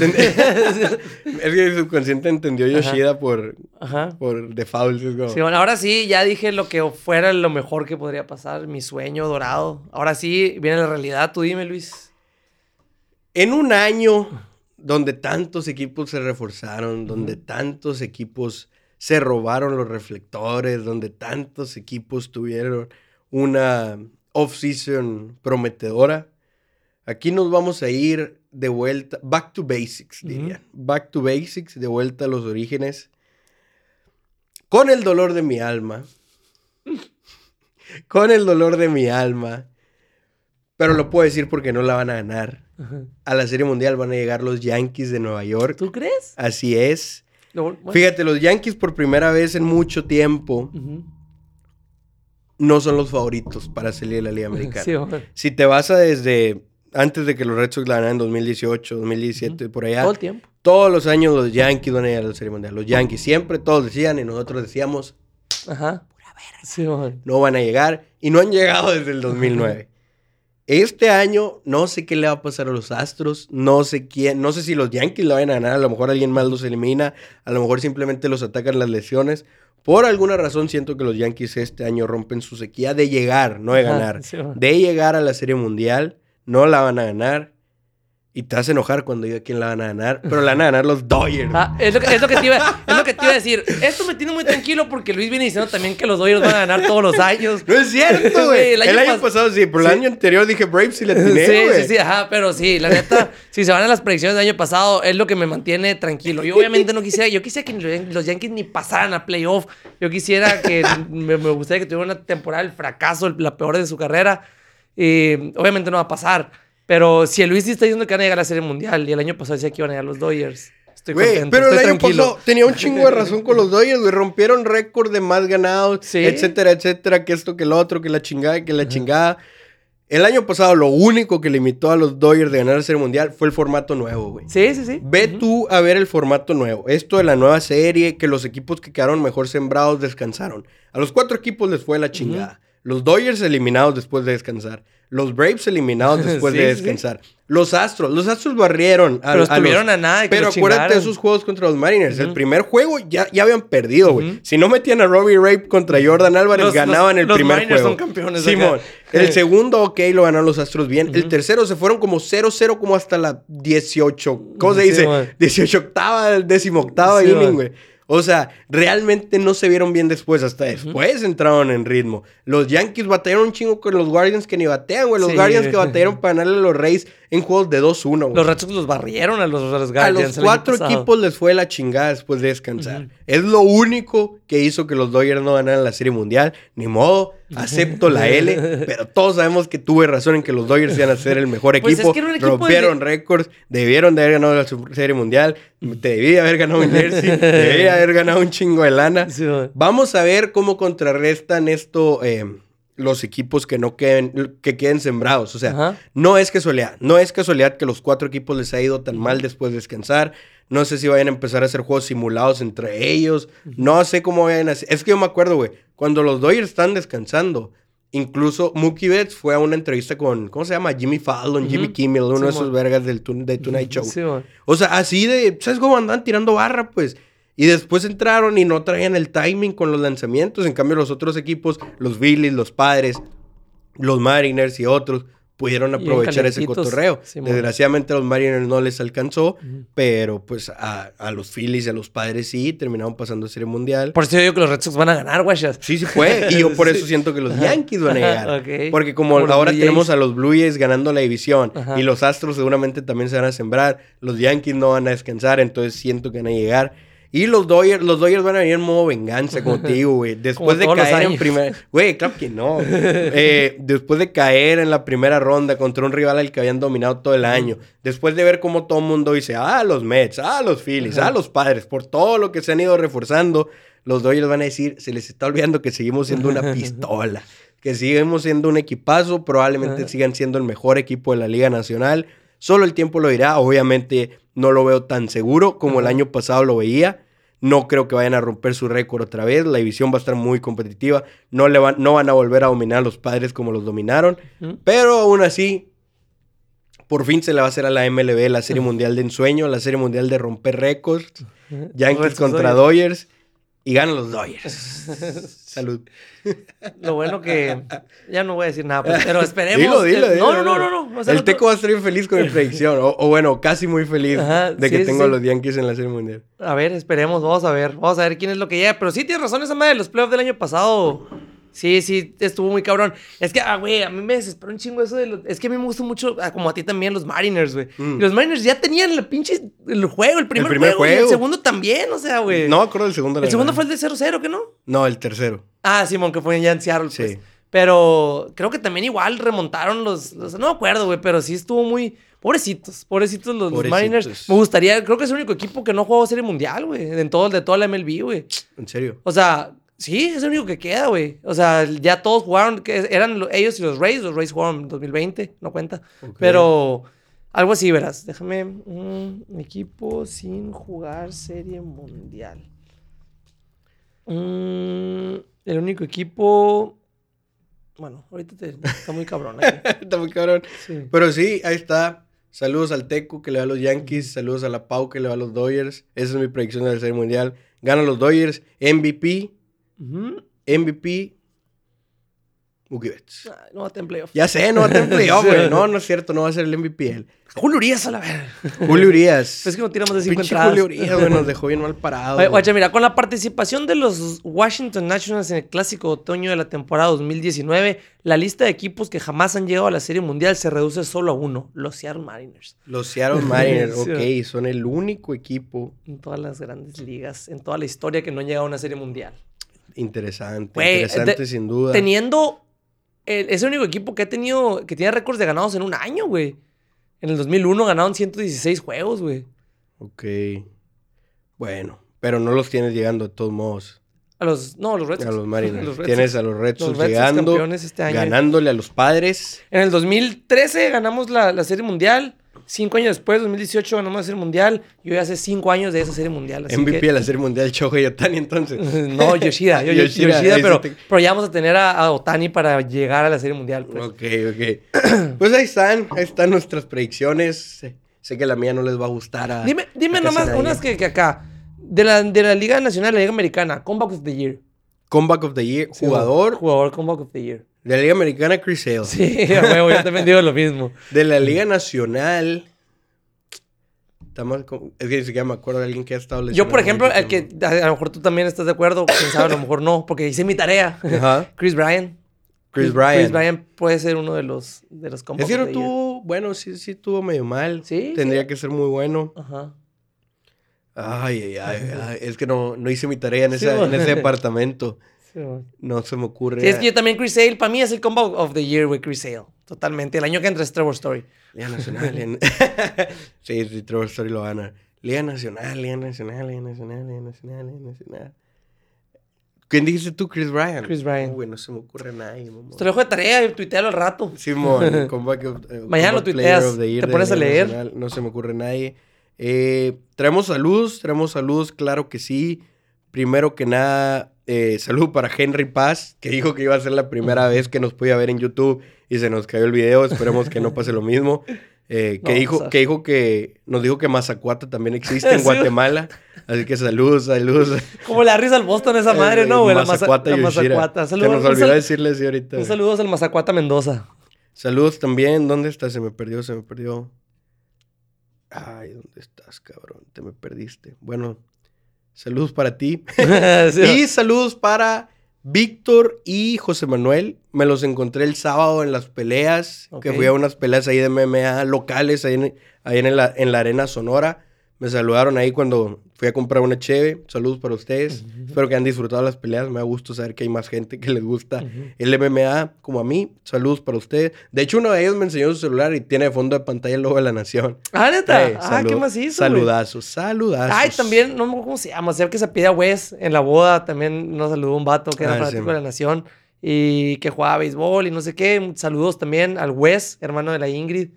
que mi subconsciente entendió Yoshida por, Ajá. por default. es como- Sí, bueno, ahora sí, ya dije lo que fuera lo mejor que podría pasar, mi sueño dorado. Ahora sí, viene la realidad. Tú dime, Luis. En un año donde tantos equipos se reforzaron, donde tantos equipos se robaron los reflectores, donde tantos equipos tuvieron una off-season prometedora, aquí nos vamos a ir de vuelta, back to basics, Ujú. dirían. Back to basics, de vuelta a los orígenes. Con el dolor de mi alma. con el dolor de mi alma. Pero lo puedo decir porque no la van a ganar. Ajá. A la Serie Mundial van a llegar los Yankees de Nueva York. ¿Tú crees? Así es. Bueno. Fíjate, los Yankees por primera vez en mucho tiempo. No son los favoritos para salir de la Liga Americana. Sí. Si te vas a desde antes de que los Red Sox la ganaran en 2018, 2017, por allá, Todo el tiempo. todos los años los Yankees van a llegar a la Serie Mundial. Los Yankees siempre, todos decían y nosotros decíamos, Ajá. Sí, bueno. no van a llegar y no han llegado desde el 2009. Este año no sé qué le va a pasar a los Astros, no sé quién, no sé si los Yankees la van a ganar, a lo mejor alguien más los elimina, a lo mejor simplemente los atacan las lesiones, Por alguna razón siento que los Yankees este año rompen su sequía de llegar, no de ganar. de llegar a la Serie Mundial, no la van a ganar. Y te vas a enojar cuando diga quién la van a ganar. Pero la van a ganar los Dodgers. Ah, es, lo que, es, lo que te iba, es, lo que, te iba, a decir. Esto me tiene muy tranquilo porque Luis viene diciendo también que los Dodgers van a ganar todos los años. No es cierto, güey. el, año, pasado sí, pero el año anterior dije Braves y le tiene, Sí, sí, sí, ajá. Pero sí, la neta, si se van a las predicciones del año pasado, es lo que me mantiene tranquilo. Yo obviamente no quisiera, yo quisiera que los Yankees ni pasaran a playoff. Yo quisiera que, me, me gustaría que tuvieran una temporada del fracaso, la peor de su carrera. Y obviamente no va a pasar. Pero si el Luis está diciendo que van a llegar a la Serie Mundial y el año pasado decía que iban a llegar los Dodgers. Estoy contento, pero el año pasado tenía un chingo de razón con los Dodgers, güey. Rompieron récord de más ganados, etcétera, etcétera. Que esto, que lo otro, que la chingada, que la chingada. El año pasado lo único que limitó a los Dodgers de ganar la Serie Mundial fue el formato nuevo, güey. Sí, sí, sí. Ve tú a ver el formato nuevo. Esto de la nueva serie, que los equipos que quedaron mejor sembrados descansaron. A los cuatro equipos les fue la chingada. Los Dodgers eliminados después de descansar. Los Braves eliminados después de descansar. Los Astros. Los Astros barrieron a, pero estuvieron a, nada. pero acuérdate de esos juegos contra los Mariners. El primer juego ya, ya habían perdido, güey. Si no metían a Robbie Rape contra Jordan Álvarez, ganaban el primer juego. son campeones. Simón. El segundo, ok, lo ganaron los Astros bien. El tercero se fueron como 0-0 como hasta la 18. ¿Cómo se dice? 18 octava, décimo octava inning, güey. O sea, realmente no se vieron bien después. Hasta después entraron en ritmo. Los Yankees batallaron un chingo con los Guardians que ni batean, güey. Los Guardians que batallaron para ganarle a los Rays en juegos de 2-1, güey. Los Red Sox los barrieron a los, Guardians. A los cuatro equipos les fue la chingada después de descansar. Es lo único que hizo que los Dodgers no ganaran la Serie Mundial. Ni modo, acepto la L, pero todos sabemos que tuve razón en que los Dodgers iban a ser el mejor pues equipo. rompieron récords, debieron de haber ganado la Serie Mundial, te debí haber ganado un jersey, debí haber ganado un chingo de lana. Vamos a ver cómo contrarrestan esto. Eh, los equipos que no queden, que queden sembrados. O sea, no es casualidad. No es casualidad que los cuatro equipos les ha ido tan mal después de descansar. No sé si vayan a empezar a hacer juegos simulados entre ellos. No sé cómo vayan a hacer. Es que yo me acuerdo, güey, cuando los Dodgers están descansando, incluso Mookie Betts fue a una entrevista con, ¿cómo se llama? Jimmy Fallon, Jimmy Kimmel, uno de esos vergas del de Tonight Show. o sea, así de, ¿sabes cómo andan tirando barra? Pues y después entraron y no traían el timing con los lanzamientos. En cambio, los otros equipos, los Phillies, los Padres, los Mariners y otros, pudieron aprovechar ese cotorreo. Desgraciadamente a los Mariners no les alcanzó, pero pues a, los Phillies y a los Padres sí, terminaron pasando a Serie Mundial. Por eso yo digo que los Red Sox van a ganar, guayas. Sí, sí fue. Y yo por eso siento que los Yankees van a llegar. Porque como, ahora tenemos a los Blue Jays ganando la división y los Astros seguramente también se van a sembrar, los Yankees no van a descansar, entonces siento que van a llegar. Y los Dodgers, los Dodgers van a venir en modo venganza contigo, güey. Después de caer en primera... Güey, claro que no. Eh, después de caer en la primera ronda contra un rival al que habían dominado todo el año. Después de ver cómo todo el mundo dice, ah, los Mets, ah, los Phillies, ah, los Padres. Por todo lo que se han ido reforzando, los Dodgers van a decir, se les está olvidando que seguimos siendo una pistola. Que seguimos siendo un equipazo. Probablemente sigan siendo el mejor equipo de la Liga Nacional. Solo el tiempo lo dirá. Obviamente no lo veo tan seguro como el año pasado lo veía. No creo que vayan a romper su récord otra vez. La división va a estar muy competitiva. No, le van, no van a volver a dominar a los padres como los dominaron. Pero aún así, por fin se le va a hacer a la MLB la Serie Mundial de Ensueño, la Serie Mundial de romper récords. Yankees contra Dodgers. Y ganan los Dodgers. Salud. Lo bueno que. Ya no voy a decir nada, pues, pero esperemos. Dilo, dilo, dilo, no, no, no, no, el Teco va a estar feliz con mi predicción. O, bueno, casi muy feliz de que tengo a los Yankees en la Serie Mundial. A ver, esperemos, vamos a ver. Vamos a ver quién es lo que llega. Pero sí tienes razón, esa madre de los playoffs del año pasado Sí, sí, estuvo muy cabrón. Es que, ah, güey, a mí me desesperó un chingo eso de los... Es que a mí me gustó mucho, ah, como a ti también, los Mariners, güey. Mm. Los Mariners ya tenían el pinche el juego, el primer, juego, Y el segundo también, o sea, güey. No, acuerdo del segundo. El segundo fue el de 0-0, ¿qué no? No, el tercero. Ah, Simón, que fue ya en Seattle, pues. Sí. Pero creo que también igual remontaron los... no me acuerdo, güey, pero sí estuvo muy... Pobrecitos, pobrecitos los, Mariners. Me gustaría, creo que es el único equipo que no jugó Serie Mundial, güey. En todo, de toda la MLB, güey. ¿En serio? O sea, Sí, es el único que queda, güey. O sea, ya todos jugaron, que eran ellos y los Rays. Los Rays jugaron en 2020, no cuenta. Pero algo así, verás. Déjame un equipo sin jugar serie mundial. Mm, el único equipo. Bueno, ahorita está muy cabrón. está muy cabrón. Pero sí, ahí está. Saludos al Teco que le va a los Yankees. Saludos a la Pau que le va a los Dodgers. Esa es mi predicción de la serie mundial. Ganan los Dodgers. MVP MVP, Mookie Betts. no va a tener playoff. Ya sé, no va a tener playoff, güey. No, no es cierto, no va a ser el MVP él. Julio Urias a la vez. Julio Urias. Es que no tiramos de cinco Pinche entradas. Julio Urias, güey, nos dejó bien mal parado. Oye, mira, con la participación de los Washington Nationals en el clásico de otoño de la temporada 2019, la lista de equipos que jamás han llegado a la Serie Mundial se reduce solo a uno, los Seattle Mariners. Los Seattle Mariners, ok, son el único equipo En todas las grandes ligas, en toda la historia que no han llegado a una Serie Mundial. Interesante. Interesante, te- sin duda. Teniendo. el- es el único equipo que ha tenido. que tiene récords de ganados en un año, güey. En el 2001 ganaron 116 juegos, güey. Ok. Bueno, pero no los tienes llegando de todos modos. A los. No, a los Red A Sox. los Mariners. Los Red tienes a los Red Los Sox Red Sox llegando, campeones este año. ganándole a los padres. En el 2013 ganamos la, la Serie Mundial. Cinco años después, 2018, ganamos la Serie Mundial. Y hoy hace cinco años de esa Serie Mundial. Así MVP que- de la Serie Mundial, Shohei Otani, entonces. no, Yoshida. yo- yo- Yoshida, Yoshida, sí pero, te- pero ya vamos a tener a, a Otani para llegar a la Serie Mundial. Pues. Ok, ok. Pues ahí están, ahí están nuestras predicciones. Sé, sé que la mía no les va a gustar a... Dime, dime a nomás nadie. unas que, que acá. De la, de la Liga Nacional, la Liga Americana, Comeback of the Year. Comeback of the Year, Sí, jugador Jugador Comeback of the Year. De la Liga Americana, Chris Sale. Sí, a huevo, yo también digo lo mismo. De la Liga Nacional... Estamos Es que ni siquiera me acuerdo de alguien que ha estado Yo, lesionado por ejemplo, el que a, lo mejor tú también estás de acuerdo, quién sabe, a lo mejor no, porque hice mi tarea. Ajá. Chris Bryan. Chris Bryan. Chris Bryan puede ser uno de los, de los Es que no tuvo... Bueno, sí, sí tuvo medio mal. Sí, Tendría sí. que ser muy bueno. Ajá. Ay, ay, ay, ay, Es que no, no hice mi tarea en, Sí, esa- en ese departamento. Sí. No se me ocurre. Sí, es que yo también Chris Sale, para mí es el Comeback of the Year, güey, Chris Sale. Totalmente. El año que entra es Trevor Story. Liga Nacional. Liga- sí, sí, Trevor Story lo gana. Liga Nacional, Liga Nacional, Liga Nacional, Liga Nacional, Liga Nacional. ¿Quién dijiste tú? Chris Bryan. Chris Bryan. Uy, no se me ocurre nadie, mamá. Te lo dejo de tarea y tuitealo al rato. Simón, comeback of- eh, Mañana lo tuiteas, of the year te pones a leer. Nacional, No se me ocurre nadie. Eh, traemos saludos, traemos saludos, claro que sí. Primero que nada, eh, salud para Henry Paz, que dijo que iba a ser la primera vez que nos podía ver en YouTube y se nos cayó el video. Esperemos que no pase lo mismo. Eh, que, No, dijo, que dijo que nos dijo que Mazacuata también existe en. Guatemala. Así que saludos, saludos. Como la risa al Boston esa madre, Eh, ¿no, güey? La, Maza- Mazacuata la. Mazacuata. Se Saludos, nos olvidó sal- decirle así ahorita. un saludos al Mazacuata Mendoza. Saludos también. ¿Dónde estás? Se me perdió, se me perdió. Ay, ¿dónde estás, cabrón? Te me perdiste. Bueno, saludos para ti. Sí, y saludos para Víctor y José Manuel. Me los encontré el sábado en las peleas. Que fui a unas peleas ahí de MMA locales, ahí en, ahí en, la, en la Arena Sonora. Me saludaron ahí cuando fui a comprar una cheve. Saludos para ustedes. Espero que hayan disfrutado las peleas. Me da gusto saber que hay más gente que les gusta el MMA como a mí. Saludos para ustedes. De hecho, uno de ellos me enseñó su celular y tiene de fondo de pantalla el logo de la nación. Ah, neta. Eh, ah, qué güey. Saludazos, saludazos. Ay, también, no me acuerdo cómo se llama. Sé que se pide a Wes en la boda. También nos saludó un vato que era Ah, fanático sí. de la nación. Y que jugaba béisbol y no sé qué. Saludos también al Wes, hermano de la Ingrid.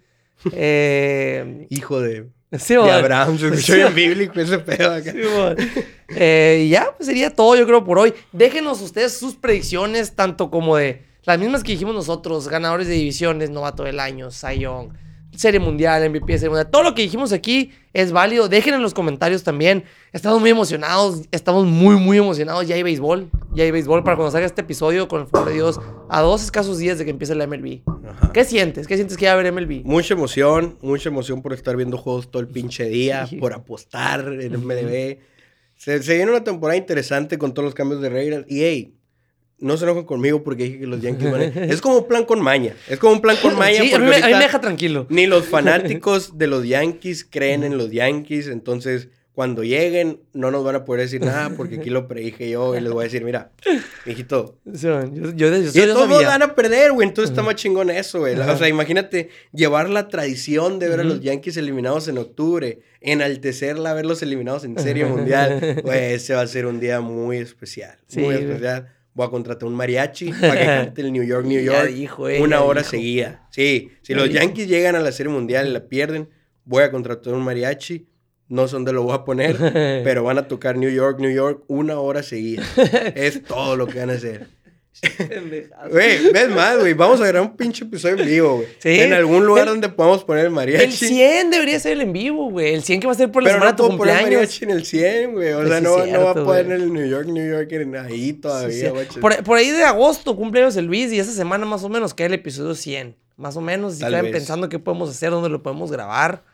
Eh, Hijo de, sí, de. Abraham. Se escuchó Sí. bíblico ese pedo acá. Sí. Eh, y ya, pues sería todo, yo creo, por hoy. Déjenos ustedes sus predicciones, tanto como de las mismas que dijimos nosotros, ganadores de divisiones, novato del año, Cy Young, Serie Mundial, MVP de Serie Mundial. Todo lo que dijimos aquí es válido. Dejen en los comentarios también. Estamos muy emocionados, estamos muy, muy emocionados. Ya hay béisbol, ya hay béisbol para cuando salga este episodio, con el favor de Dios, a dos escasos días de que empiece la MLB. Ajá. ¿Qué sientes? ¿Qué sientes que va a haber MLB? Mucha emoción, mucha emoción por estar viendo juegos todo el pinche día, por apostar en MLB. Se, se viene una temporada interesante con todos los cambios de reglas. Y hey, no se enojen conmigo porque dije que los Yankees van a... Es como un plan con maña. Es como un plan con maña Sí, a porque mí, me, a mí ahorita me deja tranquilo. ni los fanáticos de los Yankees creen en los Yankees. Entonces, cuando lleguen, no nos van a poder decir nada porque aquí lo predije yo y les voy a decir, mira, mijito, yo, yo, yo, y yo todos sabía. van a perder, güey. Entonces está más chingón eso, güey. O sea, imagínate llevar la tradición de ver a los Yankees eliminados en octubre, enaltecerla, verlos eliminados en Serie Mundial. Güey, ese va a ser un día muy especial. Sí, muy güey. Voy a contratar un mariachi para que cante el New York, New York. dijo, eh, una hora dijo. seguida. Sí, si Ya los dijo. Yankees llegan a la Serie Mundial y la pierden, voy a contratar un mariachi. No sé dónde lo voy a poner, pero van a tocar New York, New York una hora seguida. es todo lo que van a hacer. Güey, ves más, güey. Vamos a grabar un pinche episodio en vivo, güey. Sí. En algún lugar donde podamos poner el mariachi. El 100 debería ser el en vivo, güey. El 100 que va a ser por la Pero semana no tu puedo poner cumpleaños. mariachi en el 100, güey. O Pues sea, sí no, va a poder en el New York, New York, en ahí todavía, Sí. Por, por ahí de agosto cumpleaños el Luis y esa semana más o menos queda el episodio 100. Más o menos. Si están pensando qué podemos hacer, dónde lo podemos grabar.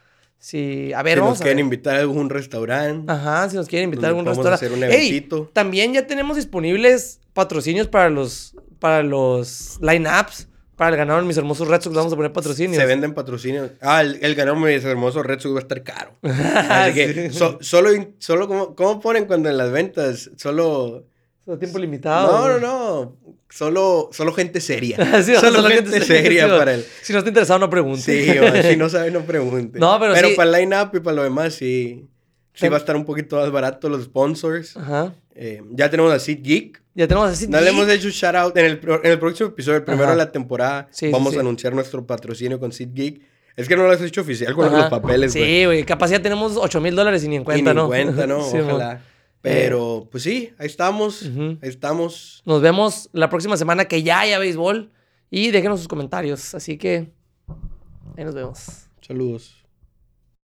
Si, a ver, si vamos nos a quieren ver. invitar a algún restaurante. Ajá, si nos quieren invitar a algún restaurante. hacer un Ey, eventito. también ya tenemos disponibles patrocinios para los, para los line-ups. Para el ganador mis hermosos Red Sox vamos a poner patrocinios. Se venden patrocinios. Ah, el, el ganador me dice hermoso Red Sox va a estar caro. Así que Sí. so- solo, solo como, ¿cómo ponen cuando en las ventas? Solo. Solo tiempo limitado. No, no, güey. no. Solo, solo gente seria. Sí, solo, solo gente, gente seria para el. Si no está interesado, no pregunte. Sí, o si no sabe, no pregunte. No, pero sí. para el line-up y para lo demás, sí. Sí va a estar un poquito más barato los sponsors. Ajá. Eh, ya tenemos a Sid Geek. Ya tenemos así. No le hemos hecho shout out en el, en el próximo episodio, el primero Ajá. de la temporada. Sí, vamos sí. a anunciar nuestro patrocinio con Sid Geek. Es que no lo has hecho oficial con Ajá. los papeles, güey. Sí, güey. Capaz ya tenemos 8 mil dólares y ni en Y cuenta, ni ¿no? cuenta, ¿no? Ojalá. Pero, pues sí, ahí estamos. Ahí estamos. Nos vemos la próxima semana que ya haya béisbol. Y déjenos sus comentarios. Así que ahí nos vemos. Saludos.